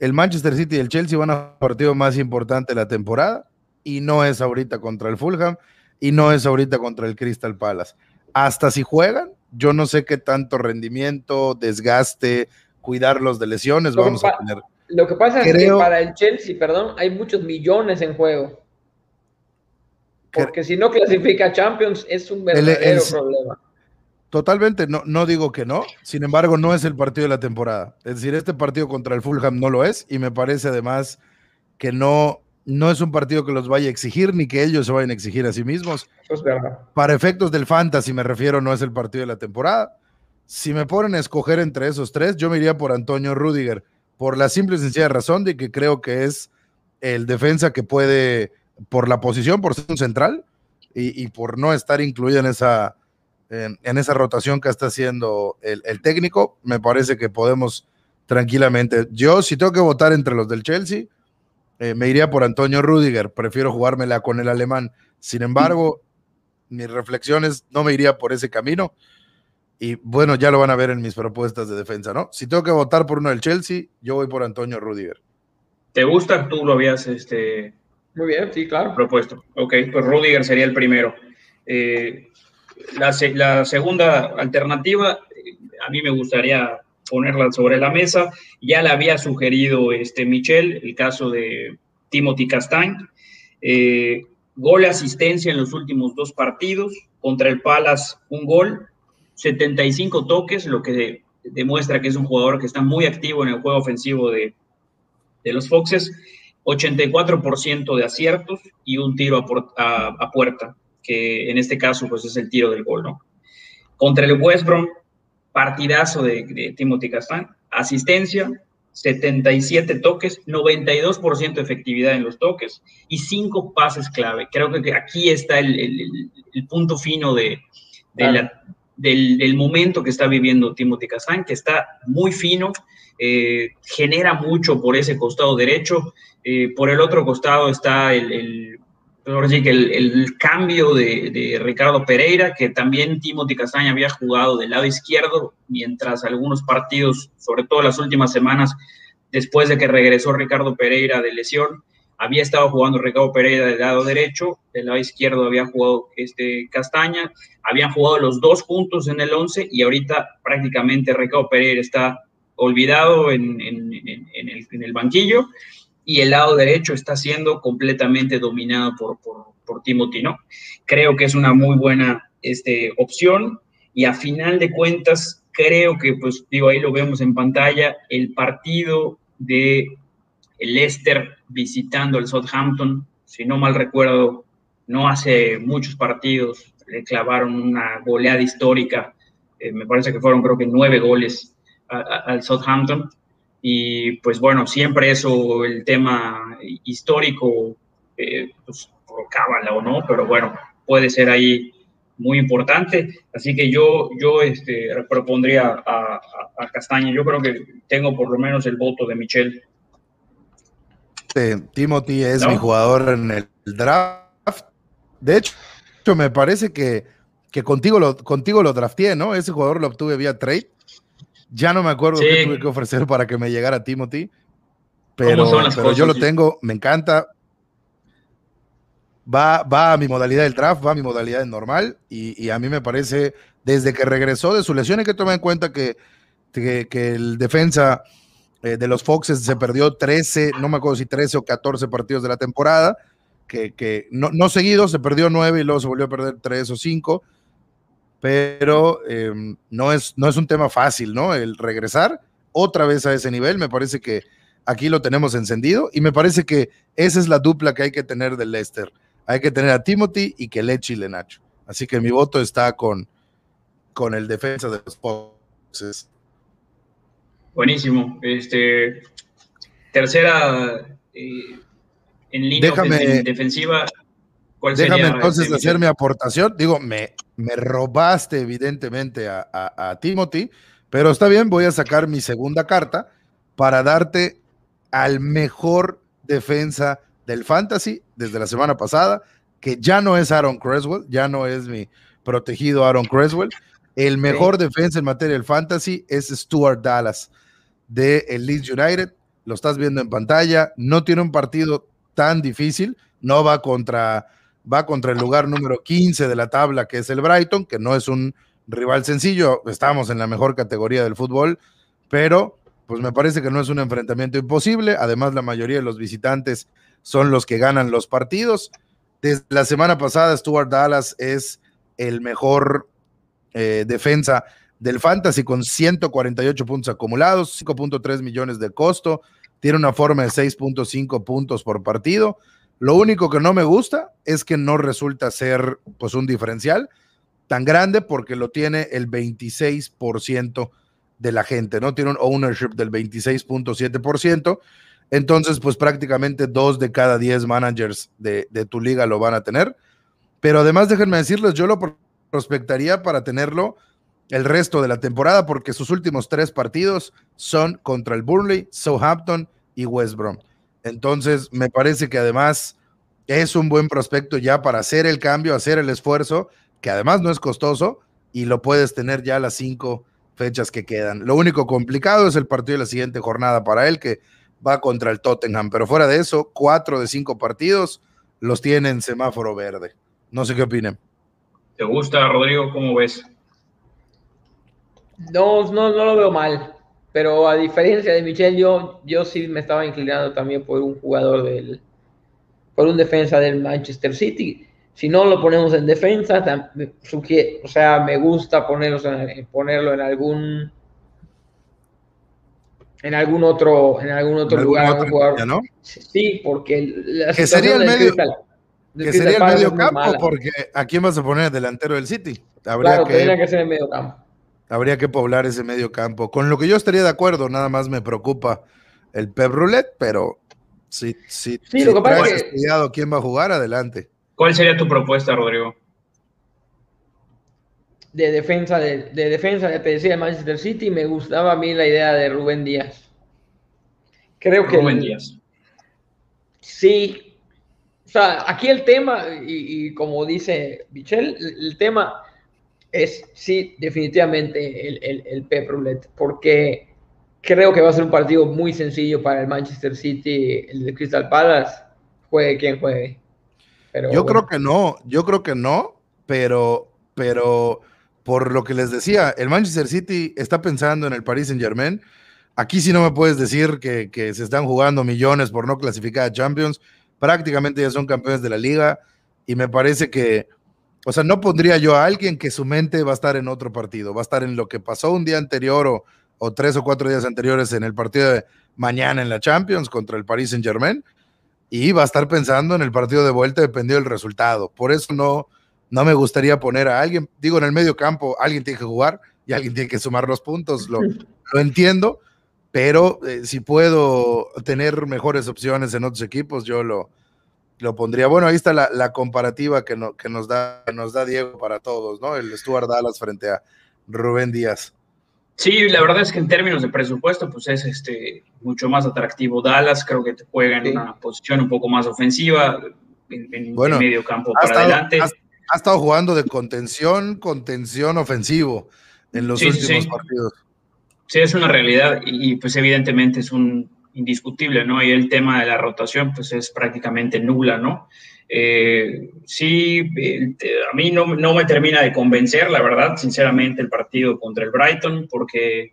El Manchester City y el Chelsea van a partido más importante de la temporada y no es ahorita contra el Fulham y no es ahorita contra el Crystal Palace. Hasta si juegan, yo no sé qué tanto rendimiento, desgaste, cuidarlos de lesiones vamos a tener. Lo que pasa es que para el Chelsea, perdón, hay muchos millones en juego. Porque si no clasifica Champions es un verdadero problema. Totalmente, no, no digo que no, sin embargo no es el partido de la temporada. Es decir, este partido contra el Fulham no lo es y me parece además que no, no es un partido que los vaya a exigir ni que ellos se vayan a exigir a sí mismos. Para efectos del fantasy me refiero, no es el partido de la temporada. Si me ponen a escoger entre esos tres, yo me iría por Antonio Rudiger, por la simple y sencilla razón de que creo que es el defensa que puede por la posición, por ser un central y, por no estar incluido en esa, en, esa rotación que está haciendo el, técnico, me parece que podemos tranquilamente. Yo, si tengo que votar entre los del Chelsea, eh, me iría por Antonio Rudiger, prefiero jugármela con el alemán. Sin embargo, mis reflexiones no me iría por ese camino. Y bueno, ya lo van a ver en mis propuestas de defensa, ¿no? Si tengo que votar por uno del Chelsea, yo voy por Antonio Rudiger. ¿Te gusta? Tú lo habías este, muy bien, sí, claro. Propuesto. Ok, pues Rudiger sería el primero. Eh, la, segunda alternativa, eh, a mí me gustaría ponerla sobre la mesa. Ya la había sugerido este Michel, el caso de Timothy Castañ. Eh, gol asistencia en los últimos dos partidos. Contra el Palace, un gol, 75 toques, lo que demuestra que es un jugador que está muy activo en el juego ofensivo de, de los Foxes 84% de aciertos y un tiro a, puerta, que en este caso pues es el tiro del gol, ¿no? Contra el West Brom, partidazo de, Timothy Castán, asistencia, 77 toques, 92% de efectividad en los toques y 5 pases clave. Creo que aquí está el, punto fino de, del, momento que está viviendo Timothy Castán, que está muy fino, eh, genera mucho por ese costado derecho, eh, por el otro costado está el, el, el cambio de, Ricardo Pereira, que también Timothy Castaña había jugado del lado izquierdo, mientras algunos partidos, sobre todo las últimas semanas, después de que regresó Ricardo Pereira de lesión, había estado jugando Ricardo Pereira del lado derecho, del lado izquierdo había jugado este Castaña, habían jugado los dos juntos en el 11 y ahorita prácticamente Ricardo Pereira está olvidado en el banquillo y el lado derecho está siendo completamente dominado por, por, por Timothy, ¿no? Creo que es una muy buena este, opción y a final de cuentas creo que, pues digo, ahí lo vemos en pantalla, el partido de Leicester visitando el Southampton, si no mal recuerdo, no hace muchos partidos le clavaron una goleada histórica, eh, me parece que fueron creo que nueve goles al Southampton. Y pues bueno, siempre eso, el tema histórico, eh, pues por cábala o no, pero bueno, puede ser ahí muy importante. Así que yo, yo este, propondría a, Castaña. Yo creo que tengo por lo menos el voto de Michelle. Timothy es mi jugador en el draft. De hecho, me parece que, que contigo, lo, contigo lo drafté, ¿no? Ese jugador lo obtuve vía trade. Ya no me acuerdo qué tuve que ofrecer para que me llegara Timothy, pero, yo lo tengo, me encanta. va, va a mi modalidad del draft, va a mi modalidad normal y, a mí me parece, desde que regresó de su lesión, hay que tomar en cuenta que, que, el defensa eh, de los Foxes se perdió 13, no me acuerdo si 13 o 14 partidos de la temporada, que, que no, no seguido, se perdió 9 y luego se volvió a perder 3 o 5, pero em, no, es, no es un tema fácil, ¿no? El regresar otra vez a ese nivel, me parece que aquí lo tenemos encendido y me parece que esa es la dupla que hay que tener del Leicester. Hay que tener a Timothy y que le chile Nacho. Así que mi voto está con, con el defensa de los Foxes. Buenísimo. Este, tercera eh, en línea defensiva. Déjame entonces hacer mi aportación. Digo, me, me robaste evidentemente a, a Timothy, pero está bien, voy a sacar mi segunda carta para darte al mejor defensa del fantasy desde la semana pasada, que ya no es Aaron Creswell, ya no es mi protegido Aaron Creswell. El mejor defensa en materia del fantasy es Stuart Dallas de el Leeds United. Lo estás viendo en pantalla. No tiene un partido tan difícil. No va contra, va contra el lugar número 15 de la tabla, que es el Brighton, que no es un rival sencillo. Estamos en la mejor categoría del fútbol, pero pues me parece que no es un enfrentamiento imposible. Además, la mayoría de los visitantes son los que ganan los partidos. Desde la semana pasada, Stuart Dallas es el mejor eh, defensa del Fantasy con 148 puntos acumulados, 5.3 millones de costo, tiene una forma de 6.5 puntos por partido. Lo único que no me gusta es que no resulta ser pues un diferencial tan grande porque lo tiene el 26% de la gente, ¿no? Tiene un ownership del 26.7%. Entonces, pues prácticamente dos de cada diez managers de, tu liga lo van a tener. Pero además, déjenme decirles, yo lo prospectaría para tenerlo el resto de la temporada porque sus últimos tres partidos son contra el Burnley, Southampton y West Brom. Entonces, me parece que además es un buen prospecto ya para hacer el cambio, hacer el esfuerzo, que además no es costoso y lo puedes tener ya las cinco fechas que quedan. Lo único complicado es el partido de la siguiente jornada para él, que va contra el Tottenham, pero fuera de eso, cuatro de cinco partidos los tiene en semáforo verde. No sé qué opinen. ¿Te gusta, Rodrigo? ¿Cómo ves? No, no, no lo veo mal, pero a diferencia de Michelle, yo, yo sí me estaba inclinando también por un jugador del, por un defensa del Manchester City. Si no lo ponemos en defensa, o sea, me gusta ponerlo en algún en algún otro, en algún otro lugar. ¿no? Sí, porque que sería el medio, que sería el medio campo, porque ¿a quién vas a poner delantero del City? Habría claro, que, tendría que ser el medio campo. Habría que poblar ese medio campo. Con lo que yo estaría de acuerdo, nada más me preocupa el Pep Roulette, pero si, si, sí, lo que pasa es que... estudiado quién va a jugar, adelante. ¿Cuál sería tu propuesta, Rodrigo? de defensa de, defensa de decía de Manchester City, me gustaba a mí la idea de Rubén Díaz. Creo que. Rubén Díaz. Sí. O sea, aquí el tema, y, como dice Michel, el, tema es, sí, definitivamente el, el, el Pep Roulette, porque creo que va a ser un partido muy sencillo para el Manchester City, el de Crystal Palace, juegue quien juegue. Pero, yo creo que no, yo creo que no, pero, pero por lo que les decía, el Manchester City está pensando en el Paris Saint Germain. Aquí sí no me puedes decir que, se están jugando millones por no clasificar a Champions. Prácticamente ya son campeones de la liga y me parece que, o sea, no pondría yo a alguien que su mente va a estar en otro partido, va a estar en lo que pasó un día anterior o, o tres o cuatro días anteriores en el partido de mañana en la Champions contra el Paris Saint Germain y va a estar pensando en el partido de vuelta dependiendo del resultado. Por eso no, no me gustaría poner a alguien, digo, en el medio campo, alguien tiene que jugar y alguien tiene que sumar los puntos, lo, lo entiendo, pero eh, si puedo tener mejores opciones en otros equipos, yo lo, lo pondría. Bueno, ahí está la, comparativa que, que nos, da, nos da Diego para todos, ¿no? El Stuart Dallas frente a Rubén Díaz. Sí, la verdad es que en términos de presupuesto, pues es este mucho más atractivo Dallas, creo que te juega en una posición un poco más ofensiva, en, medio campo para adelante ha estado jugando de contención, contención ofensivo en los últimos partidos. Sí, es una realidad y, pues evidentemente es un indiscutible, ¿no? Y el tema de la rotación pues es prácticamente nula, ¿no? Eh, sí, a mí no, no, me termina de convencer, la verdad, sinceramente, el partido contra el Brighton, porque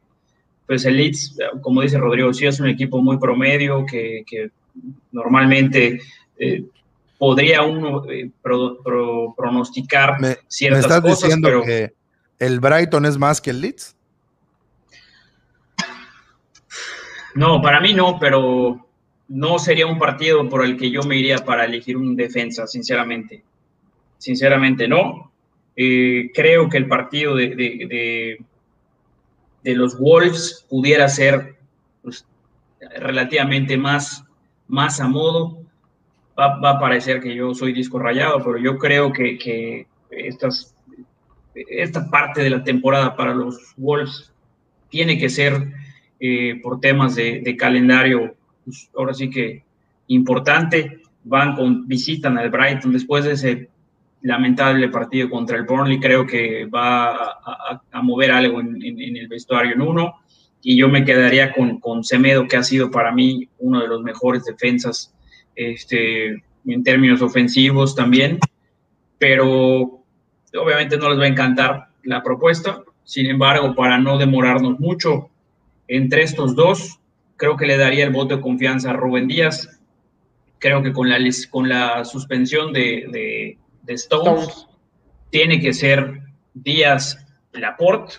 pues el Leeds, como dice Rodrigo, sí es un equipo muy promedio que, que normalmente eh, podría uno eh, pronosticar me, ciertas ¿me estás diciendo que el Brighton es más que el Leeds? No, para mí no, pero no sería un partido por el que yo me iría para elegir un defensa, sinceramente. Sinceramente no. Eh, creo que el partido de, de, de, los Wolves pudiera ser pues, relativamente más, más a modo va, a parecer que yo soy disco rayado, pero yo creo que, que estas, esta parte de la temporada para los Wolves tiene que ser eh, por temas de, calendario, pues, ahora sí que importante. Van con, visitan al Brighton después de ese lamentable partido contra el Burnley, creo que va a, mover algo en, en, el vestuario en uno. Y yo me quedaría con, con Semedo, que ha sido para mí uno de los mejores defensas este, en términos ofensivos también, pero obviamente no les va a encantar la propuesta. Sin embargo, para no demorarnos mucho entre estos dos, creo que le daría el voto de confianza a Rubén Díaz. Creo que con la, con la suspensión de, de, Stones, tiene que ser Díaz Laporte,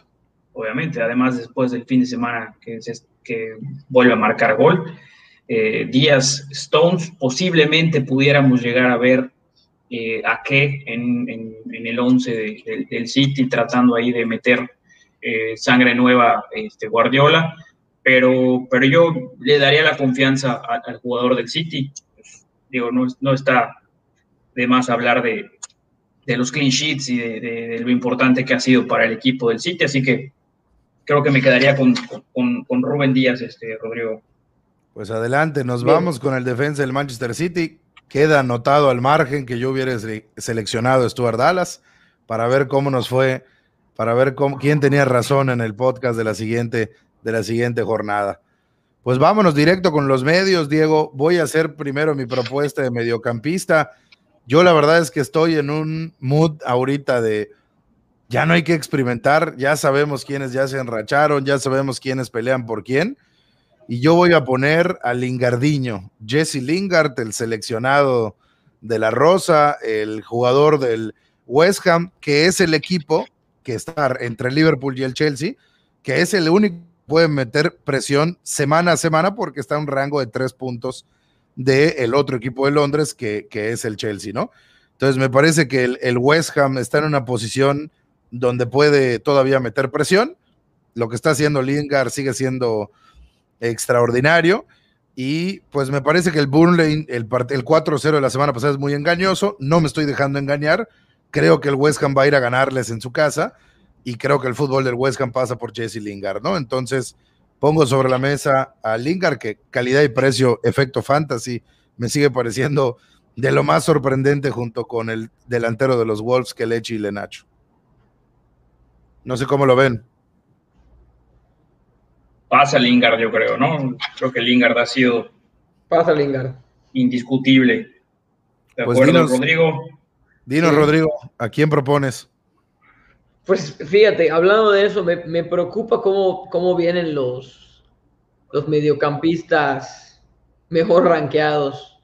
obviamente, además después del fin de semana que, que vuelve a marcar gol. Eh, Díaz Stones, posiblemente pudiéramos llegar a ver eh, a qué en, el 11 del City, tratando ahí de meter eh, sangre nueva este, Guardiola, pero, pero yo le daría la confianza al, jugador del City. digo, no, no, está de más hablar de, los clean sheets y de, lo importante que ha sido para el equipo del City, así que creo que me quedaría con, con, con Rubén Díaz, este, Rodrigo. Pues adelante, nos vamos con el defensa del Manchester City. Queda anotado al margen que yo hubiera seleccionado a Stuart Dallas para ver cómo nos fue, para ver quién tenía razón en el podcast de la siguiente, de la siguiente jornada. Pues vámonos directo con los medios, Diego. Voy a hacer primero mi propuesta de mediocampista. Yo la verdad es que estoy en un mood ahorita de ya no hay que experimentar, ya sabemos quiénes ya se enracharon, ya sabemos quiénes pelean por quién y yo voy a poner a Lingardiño, Jesse Lingard, el seleccionado de la Rosa, el jugador del West Ham, que es el equipo que está entre el Liverpool y el Chelsea, que es el único que puede meter presión semana a semana porque está en un rango de tres puntos del otro equipo de Londres, que, que, es el Chelsea, ¿no? Entonces me parece que el, el West Ham está en una posición donde puede todavía meter presión. Lo que está haciendo Lingard sigue siendo extraordinario. Y pues me parece que el Burnley, el, el 4-0 de la semana pasada es muy engañoso. No me estoy dejando engañar. Creo que el West Ham va a ir a ganarles en su casa. Y creo que el fútbol del West Ham pasa por Jesse Lingard, ¿no? Entonces pongo sobre la mesa a Lingard, que calidad y precio, efecto fantasy, me sigue pareciendo de lo más sorprendente junto con el delantero de los Wolves, que Leche y Lenacho. No sé cómo lo ven pasa Lingard, yo creo, ¿no? Creo que Lingard ha sido. Pasa Lingard. Indiscutible. ¿De pues acuerdo, Rodrigo? Dinos, Rodrigo, ¿a quién propones? Pues fíjate, hablando de eso, me, preocupa cómo, cómo vienen los, los mediocampistas mejor rankeados.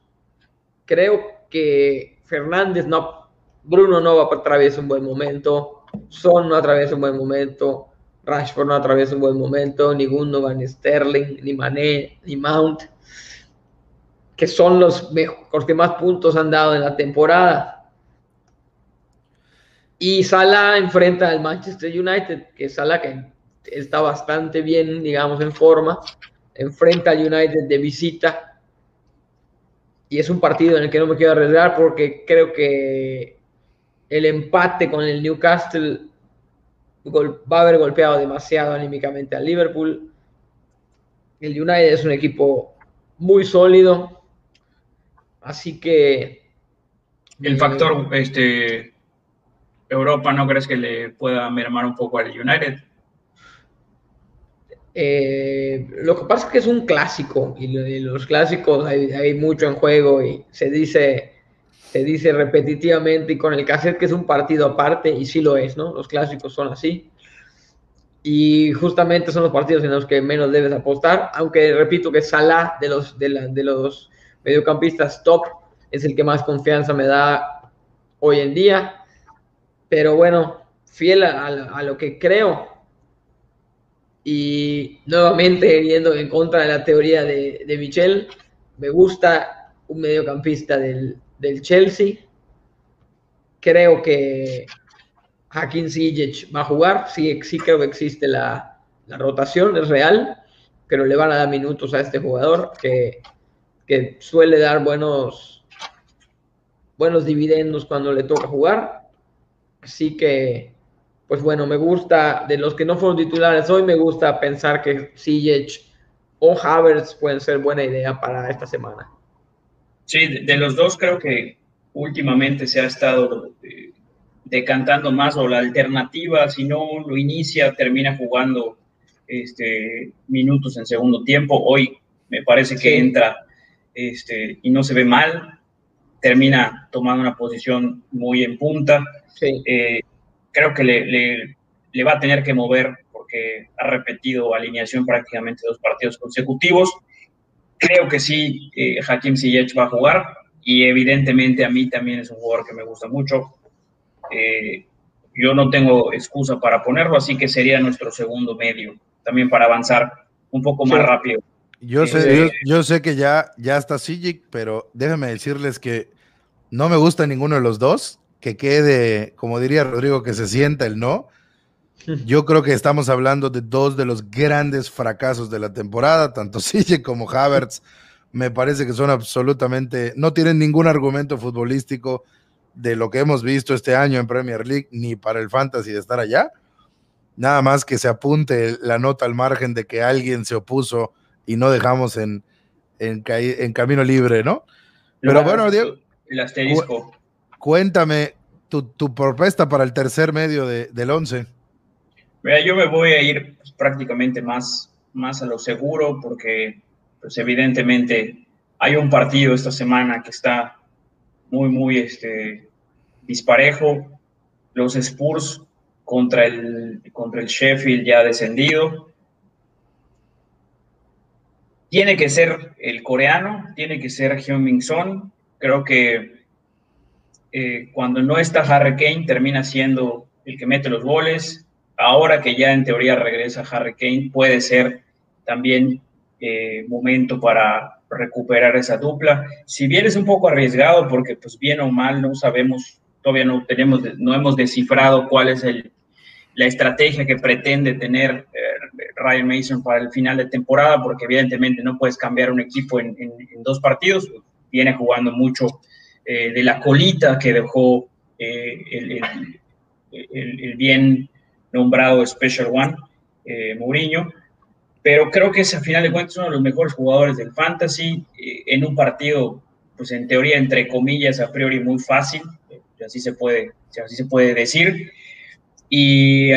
Creo que Fernández no, Bruno no va a atravesar un buen momento, Son no atraviesa un buen momento, Rashford no atraviesa un buen momento, ni Gundogan, ni Sterling, ni Mané, ni Mount, que son los, mejores, que más puntos han dado en la temporada. Y Salah enfrenta al Manchester United, que Salah que está bastante bien, digamos, en forma, enfrenta al United de visita. Y es un partido en el que no me quiero arriesgar porque creo que el empate con el Newcastle va a haber golpeado demasiado anímicamente al Liverpool. El United es un equipo muy sólido, así que... El factor este, Europa, ¿no crees que le pueda mermar un poco al United? Eh, lo que pasa es que es un clásico y los clásicos hay, mucho en juego y se dice se dice repetitivamente y con el cassette que es un partido aparte, y sí lo es, ¿no? Los clásicos son así. Y justamente son los partidos en los que menos debes apostar, aunque repito que Salah de los, de, de los mediocampistas top es el que más confianza me da hoy en día. Pero bueno, fiel a, lo que creo y nuevamente yendo en contra de la teoría de, de Michel, me gusta un mediocampista del, del Chelsea. Creo que Hakim Ziyech va a jugar. Sí, sí creo que existe la, la, rotación, es real, pero le van a dar minutos a este jugador que, que suele dar buenos, buenos dividendos cuando le toca jugar. Así que, pues bueno, me gusta, de los que no fueron titulares hoy, me gusta pensar que Ziyech o Havertz pueden ser buena idea para esta semana. Sí, de los dos creo que últimamente se ha estado eh, decantando más o la alternativa, si no lo inicia, termina jugando este, minutos en segundo tiempo. Hoy me parece que entra este, y no se ve mal, termina tomando una posición muy en punta. Eh, creo que le, le, va a tener que mover porque ha repetido alineación prácticamente dos partidos consecutivos Creo que sí, eh, Hakim Ziyech va a jugar y evidentemente a mí también es un jugador que me gusta mucho. Eh, yo no tengo excusa para ponerlo, así que sería nuestro segundo medio, también para avanzar un poco más rápido. Yo sé, yo, sé que ya, ya está Sijic, pero déjenme decirles que no me gusta ninguno de los dos, que quede, como diría Rodrigo, que se sienta el no. Yo creo que estamos hablando de dos de los grandes fracasos de la temporada, tanto Sille como Havertz. Me parece que son absolutamente, no tienen ningún argumento futbolístico de lo que hemos visto este año en Premier League, ni para el fantasy de estar allá. Nada más que se apunte la nota al margen de que alguien se opuso y no dejamos en, en, camino libre, ¿no? Pero bueno, Diego. El asterisco. cuéntame tu, propuesta para el tercer medio del once yo me voy a ir pues, prácticamente más, más a lo seguro porque, pues evidentemente, hay un partido esta semana que está muy, muy este, disparejo. Los Spurs contra el, contra el Sheffield ya descendido. Tiene que ser el coreano, tiene que ser Hyun-Min Son. Creo que eh, cuando no está Harry Kane termina siendo el que mete los goles ahora que ya en teoría regresa Harry Kane, puede ser también eh, momento para recuperar esa dupla. Si bien es un poco arriesgado, porque pues bien o mal no sabemos, todavía no tenemos, no hemos descifrado cuál es la estrategia que pretende tener eh, Ryan Mason para el final de temporada, porque evidentemente no puedes cambiar un equipo en, dos partidos. Viene jugando mucho eh, de la colita que dejó el, el, bien nombrado Special One, eh, Mourinho, pero creo que es a final de cuentas uno de los mejores jugadores del fantasy eh, en un partido, pues en teoría, entre comillas, a priori muy fácil, eh, así se puede, así se puede decir. Y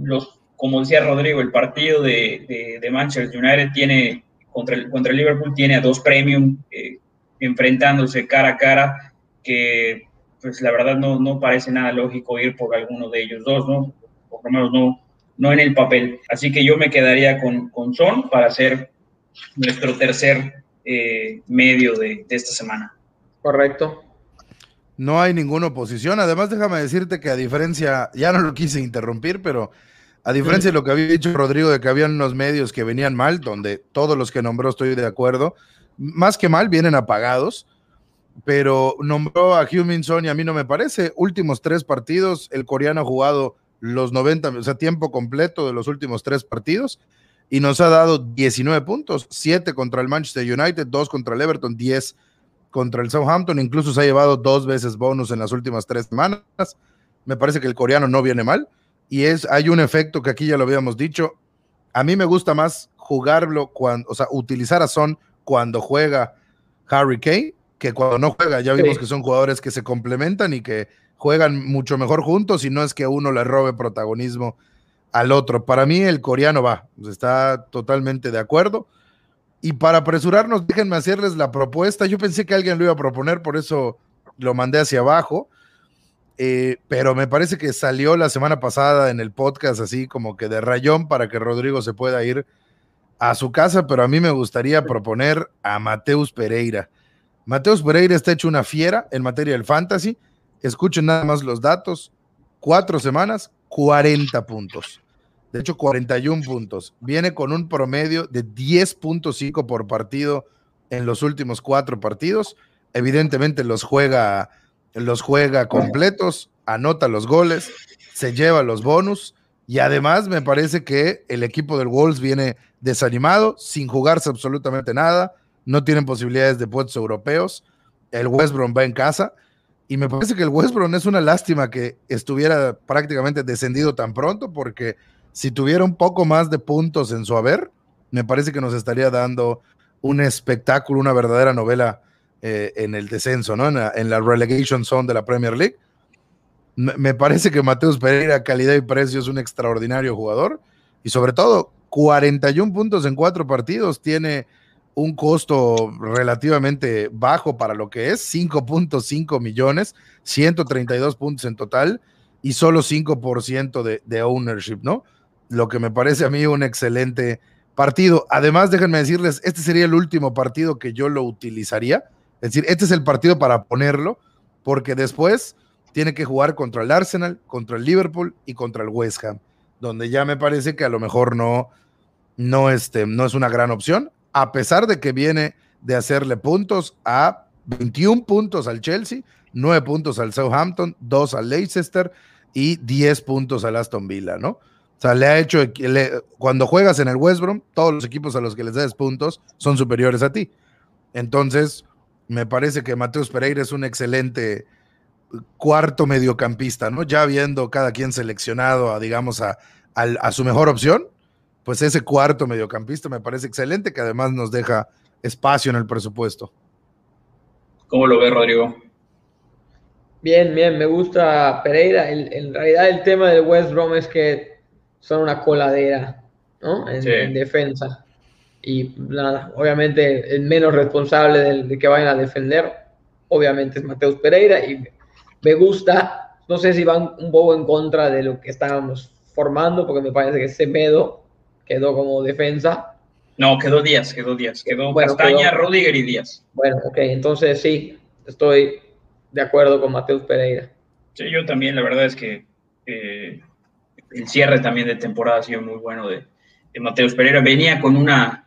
los, como decía Rodrigo, el partido de, de, Manchester United tiene contra el, contra el Liverpool tiene a dos premium eh, enfrentándose cara a cara que pues la verdad no, no parece nada lógico ir por alguno de ellos dos, ¿no? por lo menos no, no en el papel. Así que yo me quedaría con, con Son para hacer nuestro tercer eh, medio de, esta semana. Correcto. No hay ninguna oposición. Además, déjame decirte que a diferencia, ya no lo quise interrumpir, pero a diferencia de lo que había dicho Rodrigo, de que habían unos medios que venían mal, donde todos los que nombró estoy de acuerdo, más que mal, vienen apagados, pero nombró a Hugh Minson y a mí no me parece. Últimos tres partidos, el coreano ha jugado los 90, o sea, tiempo completo de los últimos tres partidos y nos ha dado 19 puntos, 7 contra el Manchester United, 2 contra el Everton, 10 contra el Southampton, incluso se ha llevado dos veces bonus en las últimas tres semanas. Me parece que el coreano no viene mal y es hay un efecto que aquí ya lo habíamos dicho. A mí me gusta más jugarlo cuando, o sea, utilizar a Son cuando juega Harry Kane que cuando no juega. Ya vimos que son jugadores que se complementan y que juegan mucho mejor juntos y no es que uno le robe protagonismo al otro. Para mí el coreano va, está totalmente de acuerdo. Y para apresurarnos, déjenme hacerles la propuesta. Yo pensé que alguien lo iba a proponer, por eso lo mandé hacia abajo. Eh, pero me parece que salió la semana pasada en el podcast así como que de rayón para que Rodrigo se pueda ir a su casa, pero a mí me gustaría proponer a Mateus Pereira. Mateus Pereira está hecho una fiera en materia del fantasy. Escuchen nada más los datos. Cuatro semanas, 40 puntos. De hecho, 41 puntos. Viene con un promedio de 10.5 por partido en los últimos cuatro partidos. Evidentemente los juega los juega completos, anota los goles, se lleva los bonus y además me parece que el equipo del Wolves viene desanimado, sin jugarse absolutamente nada, no tienen posibilidades de puestos europeos, el West Brom va en casa y me parece que el West Brom es una lástima que estuviera prácticamente descendido tan pronto porque si tuviera un poco más de puntos en su haber, me parece que nos estaría dando un espectáculo, una verdadera novela eh, en el descenso, ¿no? En la, relegation zone de la Premier League. Me, parece que Mateus Pereira, calidad y precio, es un extraordinario jugador y sobre todo 41 puntos en cuatro partidos tiene un costo relativamente bajo para lo que es, 5.5 millones, 132 puntos en total y solo 5% de, de ownership, ¿no? Lo que me parece a mí un excelente partido. Además, déjenme decirles, este sería el último partido que yo lo utilizaría es decir, este es el partido para ponerlo, porque después tiene que jugar contra el Arsenal, contra el Liverpool y contra el West Ham, donde ya me parece que a lo mejor no, no, este, no es una gran opción, a pesar de que viene de hacerle puntos a 21 puntos al Chelsea, 9 puntos al Southampton, 2 al Leicester y 10 puntos al Aston Villa, ¿no? O sea, le ha hecho, cuando juegas en el West Brom, todos los equipos a los que les des puntos son superiores a ti. Entonces, me parece que Mateus Pereira es un excelente cuarto mediocampista, ¿no? Ya viendo cada quien seleccionado a, digamos, a, su mejor opción, pues ese cuarto mediocampista me parece excelente, que además nos deja espacio en el presupuesto. ¿Cómo lo ve, Rodrigo? Bien, bien, me gusta Pereira. en realidad el tema del West Brom es que son una coladera, ¿no? en defensa y nada, obviamente el menos responsable de, que vayan a defender, obviamente es Mateus Pereira y me gusta, no sé si van un poco en contra de lo que estábamos formando, porque me parece que Semedo quedó como defensa. No, quedó Díaz, quedó Díaz, quedó Castaña, Rudiger y Díaz. Bueno, ok, entonces sí, estoy de acuerdo con Mateus Pereira. Sí, yo también, la verdad es que eh, el cierre también de temporada ha sido muy bueno de, de Mateus Pereira. Venía con una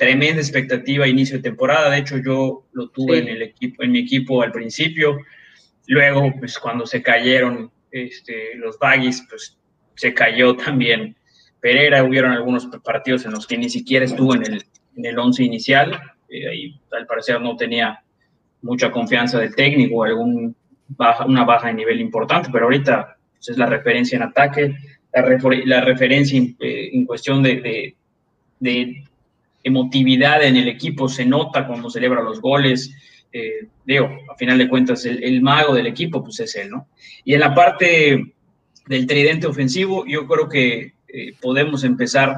tremenda expectativa a inicio de temporada. De hecho, yo lo tuve en, el equipo, en mi equipo al principio. Luego, pues cuando se cayeron este, los baggies, pues se cayó también Pereira. Hubieron algunos partidos en los que ni siquiera estuvo en el, en el once inicial. Eh, y al parecer no tenía mucha confianza del técnico, algún baja, una baja de nivel importante, pero ahorita pues, es la referencia en ataque, la, la referencia en, eh, cuestión de, de emotividad en el equipo, se nota cuando celebra los goles. Eh, digo, a final de cuentas, el, mago del equipo, pues es él, ¿no? Y en la parte del tridente ofensivo, yo creo que eh, podemos empezar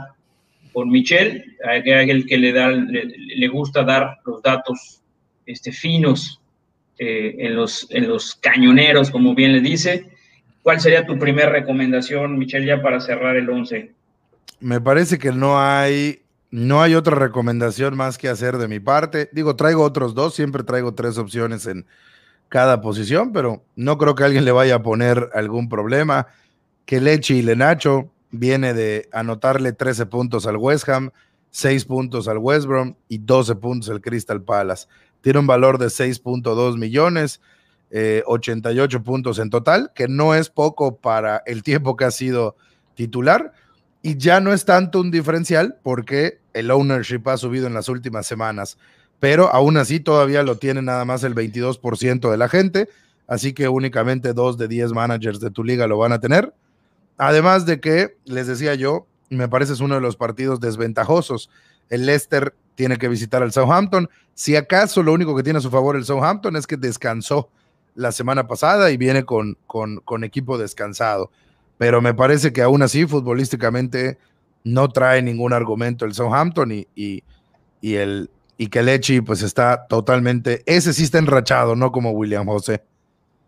con Michel, el que le, da, le, gusta dar los datos este, finos eh, en, los, en los cañoneros, como bien le dice. ¿Cuál sería tu primera recomendación, Michel, ya para cerrar el 11? Me parece que no hay no hay otra recomendación más que hacer de mi parte. Digo, traigo otros dos, siempre traigo tres opciones en cada posición, pero no creo que alguien le vaya a poner algún problema. Que Leche y Lenacho viene de anotarle 13 puntos al West Ham, 6 puntos al West Brom y 12 puntos al Crystal Palace. Tiene un valor de 6.2 millones, 88 eh, puntos en total, que no es poco para el tiempo que ha sido titular y ya no es tanto un diferencial porque el ownership ha subido en las últimas semanas, pero aún así todavía lo tiene nada más el 22% de la gente, así que únicamente dos de 10 managers de tu liga lo van a tener. Además de que, les decía yo, me parece es uno de los partidos desventajosos. El Leicester tiene que visitar al Southampton. Si acaso lo único que tiene a su favor el Southampton es que descansó la semana pasada y viene con, con, con equipo descansado pero me parece que aún así futbolísticamente no trae ningún argumento el Southampton y, y, el y que Lechi pues está totalmente, ese sí está enrachado, no como William José.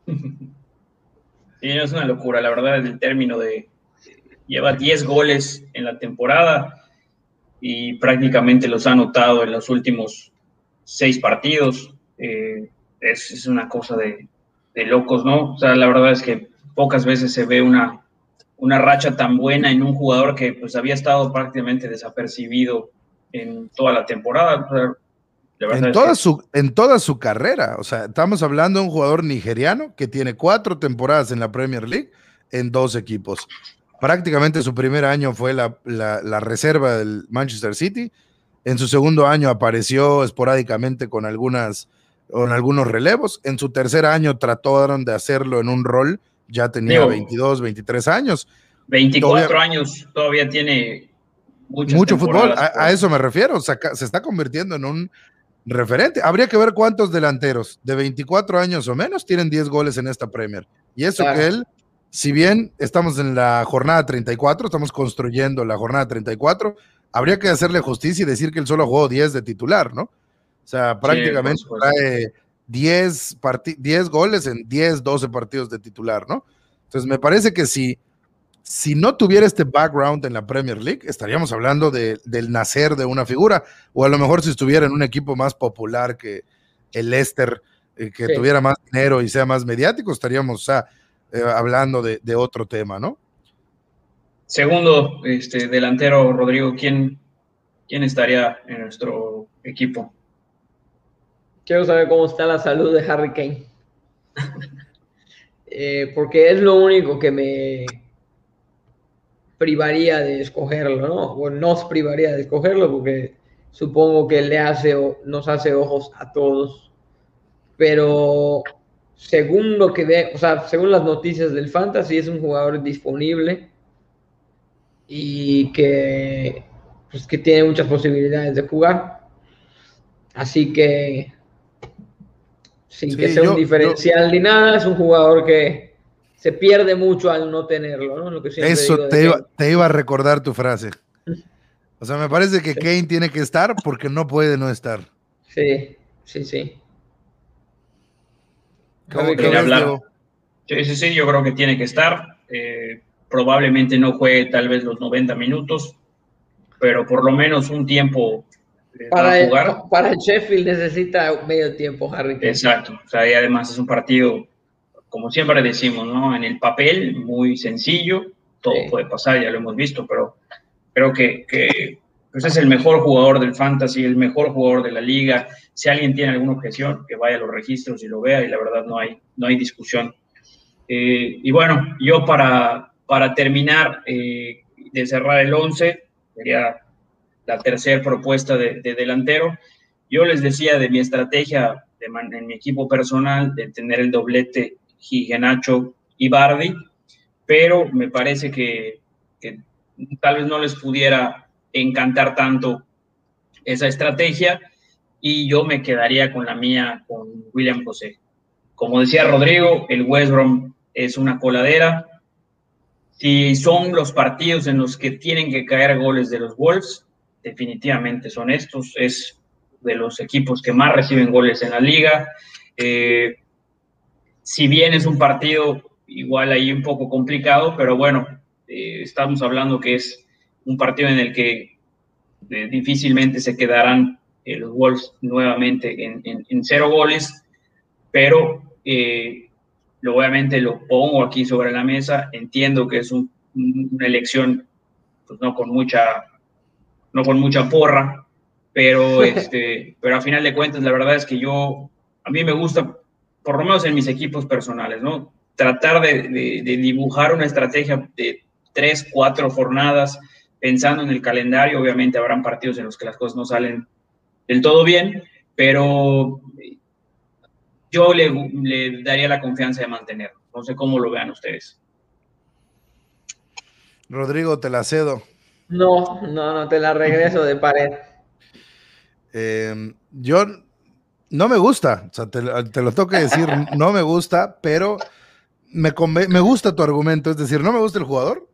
Sí, es una locura, la verdad, el término de lleva 10 goles en la temporada y prácticamente los ha anotado en los últimos seis partidos. Eh, es, una cosa de, de, locos, ¿no? O sea, la verdad es que pocas veces se ve una, una racha tan buena en un jugador que pues había estado prácticamente desapercibido en toda la temporada. en, toda su, en toda su carrera, o sea, estamos hablando de un jugador nigeriano que tiene cuatro temporadas en la Premier League en dos equipos. Prácticamente su primer año fue la, la, reserva del Manchester City. En su segundo año apareció esporádicamente con, algunas, con algunos relevos. En su tercer año trataron de hacerlo en un rol ya tenía 22, 23 años. 24 años, todavía tiene mucho fútbol. A, eso me refiero, se está convirtiendo en un referente. Habría que ver cuántos delanteros de 24 años o menos tienen 10 goles en esta Premier. Y eso que él, si bien estamos en la jornada 34, estamos construyendo la jornada 34, habría que hacerle justicia y decir que él solo jugó 10 de titular, ¿no? O sea, prácticamente trae 10, 10 goles en 10, 12 partidos de titular, ¿no? Entonces me parece que si, si no tuviera este background en la Premier League, estaríamos hablando de, del nacer de una figura, o a lo mejor si estuviera en un equipo más popular que el Leicester, eh, que tuviera más dinero y sea más mediático, estaríamos eh, hablando de, de, otro tema, ¿no? Segundo, este delantero, Rodrigo, ¿quién, quién estaría en nuestro equipo? Quiero saber cómo está la salud de Harry Kane. Eh, porque es lo único que me privaría de escogerlo, ¿no? O nos privaría de escogerlo porque supongo que le hace, nos hace ojos a todos. Pero según lo que ve, o sea, según las noticias del Fantasy, es un jugador disponible y que, pues, que tiene muchas posibilidades de jugar. Así que sin que sea un diferencial ni nada, es un jugador que se pierde mucho al no tenerlo, ¿no? Lo que Eso te, iba, te iba, a recordar tu frase. O sea, me parece que Kane tiene que estar porque no puede no estar. Sí, sí, sí. ¿Cómo que hablar? Sí, sí, sí, yo creo que tiene que estar. Eh, probablemente no juegue tal vez los 90 minutos, pero por lo menos un tiempo para, jugar. para el Sheffield necesita medio tiempo, Harry. Exacto. O sea, y además es un partido, como siempre decimos, ¿no? En el papel, muy sencillo, todo puede pasar, ya lo hemos visto, pero creo que, que pues es el mejor jugador del fantasy, el mejor jugador de la liga. Si alguien tiene alguna objeción, que vaya a los registros y lo vea, y la verdad no hay, no hay discusión. Eh, y bueno, yo para, para terminar eh, de cerrar el 11, sería la tercera propuesta de, delantero. Yo les decía de mi estrategia en mi equipo personal de tener el doblete Gigenacho y Bardi, pero me parece que, tal vez no les pudiera encantar tanto esa estrategia y yo me quedaría con la mía, con William José. Como decía Rodrigo, el West Brom es una coladera. Si son los partidos en los que tienen que caer goles de los Wolves, definitivamente son estos. Es de los equipos que más reciben goles en la liga. Eh, si bien es un partido igual ahí un poco complicado, pero bueno, eh, estamos hablando que es un partido en el que eh, difícilmente se quedarán los Wolves nuevamente en, cero goles, pero obviamente lo pongo aquí sobre la mesa, entiendo que es una elección pues no con mucha no con mucha porra, pero, este, pero a final de cuentas, la verdad es que yo, a mí me gusta, por lo menos en mis equipos personales, ¿no? Tratar de, dibujar una estrategia de tres, cuatro jornadas, pensando en el calendario, obviamente habrán partidos en los que las cosas no salen del todo bien, pero yo le, le daría la confianza de mantenerlo. No sé cómo lo vean ustedes. Rodrigo, te la cedo. No, no, no, te la regreso de pared. Em, yo no me gusta, o sea, te, lo tengo que decir, no me gusta, pero me, me gusta tu argumento, es decir, no me gusta el jugador,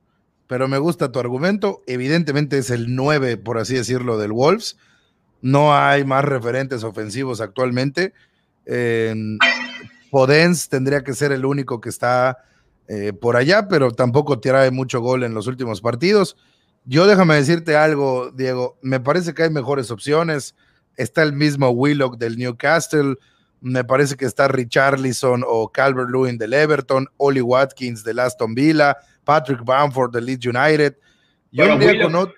pero me gusta tu argumento. Evidentemente es el 9, por así decirlo, del Wolves. No hay más referentes ofensivos actualmente. Em, Podens tendría que ser el único que está eh, por allá, pero tampoco trae mucho gol en los últimos partidos. Yo déjame decirte algo, Diego, me parece que hay mejores opciones. Está el mismo Willock del Newcastle, me parece que está Richarlison o Calvert-Lewin del Everton, Oli Watkins del Aston Villa, Patrick Bamford del Leeds United. Yo Willock,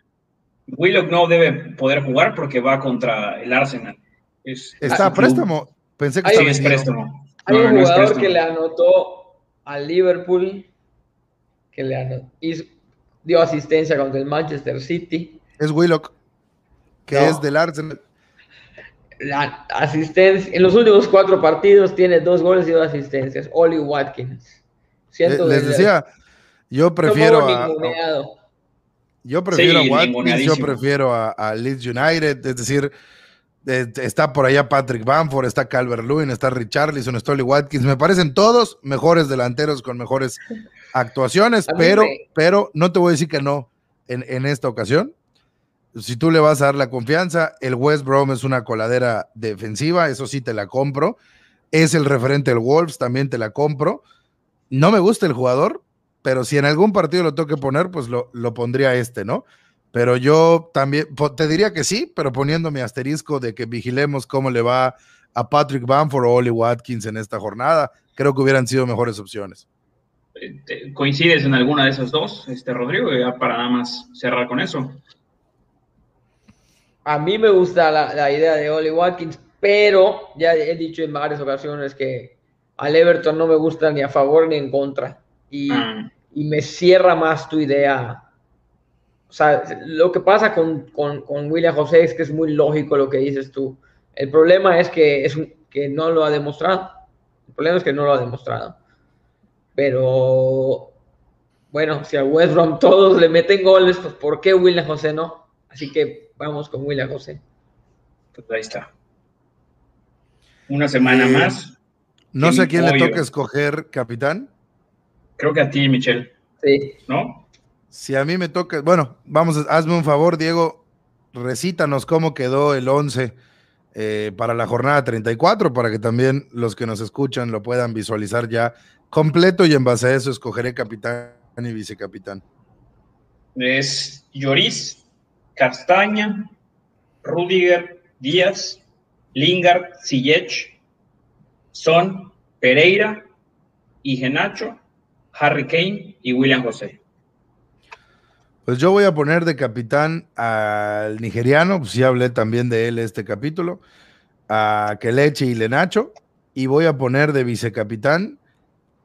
Willock no debe poder jugar porque va contra el Arsenal. está a préstamo. Pensé que estaba préstamo. Hay un jugador que le anotó al Liverpool, que le dio asistencia contra el Manchester City. Es Willock, que es del Arsenal. La asistencia, en los últimos cuatro partidos tiene dos goles y dos asistencias. Oli Watkins. Siento Les decía, yo prefiero a, yo prefiero a Watkins, yo prefiero a, Leeds United, es decir, está por allá Patrick Bamford, está Calvert Lewin, está Richarlison, está Oli Watkins, me parecen todos mejores delanteros con mejores actuaciones, pero, pero no te voy a decir que no en, en esta ocasión. Si tú le vas a dar la confianza, el West Brom es una coladera defensiva, eso sí te la compro. Es el referente del Wolves, también te la compro. No me gusta el jugador, pero si en algún partido lo tengo que poner, pues lo, lo pondría este, ¿no? Pero yo también te diría que sí, pero poniendo mi asterisco de que vigilemos cómo le va a Patrick Bamford o Oli Watkins en esta jornada, creo que hubieran sido mejores opciones. Eh, ¿Coincides en alguna de esas dos, este Rodrigo? para nada más cerrar con eso. A mí me gusta la, idea de Oli Watkins, pero ya he dicho en varias ocasiones que al Everton no me gusta ni a favor ni en contra. Y, ah. me cierra más tu idea. O sea, lo que pasa con, William José es que es muy lógico lo que dices tú. El problema es que, es que no lo ha demostrado. El problema es que no lo ha demostrado. Pero bueno, si a West Brom todos le meten goles, pues ¿por qué William José no? Así que vamos con William José. Pues ahí está. Una semana eh, más. No sé a quién le toca escoger capitán. Creo que a ti, Michelle. Sí. ¿No? Si a mí me toca, bueno, vamos, hazme un favor, Diego, recítanos cómo quedó el 11 eh, para la jornada 34, para que también los que nos escuchan lo puedan visualizar ya completo y en base a eso escogeré capitán y vicecapitán. Es Lloris, Castaña, Rudiger, Díaz, Lingard, Sillech, Son, Pereira, Igenacho, Harry Kane y William José. Pues yo voy a poner de capitán al nigeriano, pues ya hablé también de él este capítulo, a Kelechi y Lenacho, y voy a poner de vicecapitán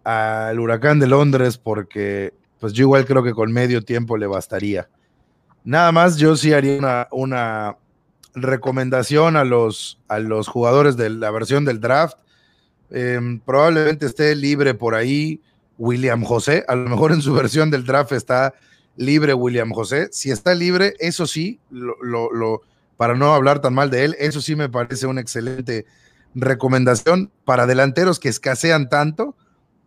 al Huracán de Londres porque pues yo igual creo que con medio tiempo le bastaría. Nada más yo sí haría una, recomendación a los, a los jugadores de la versión del draft. Em, probablemente esté libre por ahí William José. A lo mejor en su versión del draft está libre William José. Si está libre, eso sí, lo, para no hablar tan mal de él, eso sí me parece una excelente recomendación para delanteros que escasean tanto.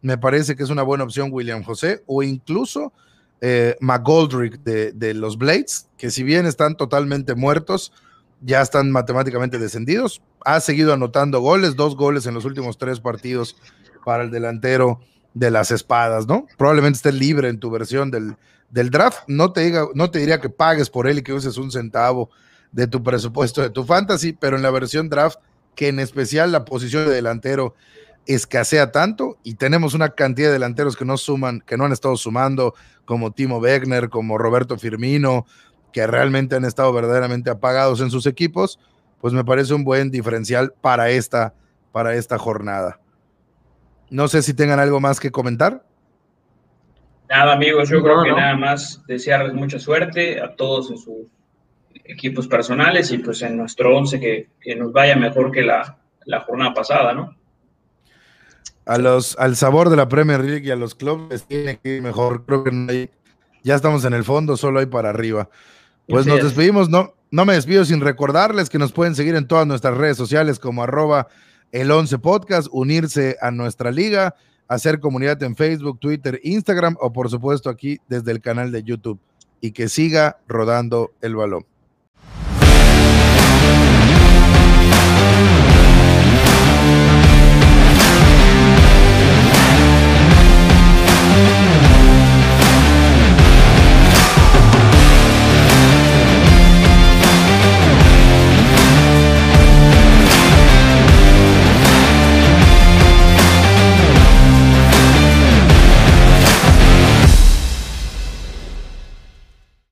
Me parece que es una buena opción William José o incluso eh, McGoldrick de, los Blades, que si bien están totalmente muertos, ya están matemáticamente descendidos. Ha seguido anotando goles, dos goles en los últimos tres partidos para el delantero de las espadas, ¿no? Probablemente esté libre en tu versión del, del draft. No te, diga, no te diría que pagues por él y que uses un centavo de tu presupuesto de tu fantasy, pero en la versión draft, que en especial la posición de delantero escasea tanto y tenemos una cantidad de delanteros que no suman, que no han estado sumando, como Timo Wegner, como Roberto Firmino, que realmente han estado verdaderamente apagados en sus equipos, pues me parece un buen diferencial para esta, para esta jornada. No sé si tengan algo más que comentar. Nada, amigos, yo creo que nada más desearles mucha suerte a todos en sus equipos personales y pues en nuestro once que, nos vaya mejor que la, la jornada pasada, ¿no? a los, al sabor de la Premier League y a los clubes tiene que ir mejor. Creo que ya estamos en el fondo, solo hay para arriba. Pues nos despedimos, no, no me despido sin recordarles que nos pueden seguir en todas nuestras redes sociales como arroba el 11 podcast, unirse a nuestra liga, hacer comunidad en Facebook, Twitter, Instagram o por supuesto aquí desde el canal de YouTube y que siga rodando el balón.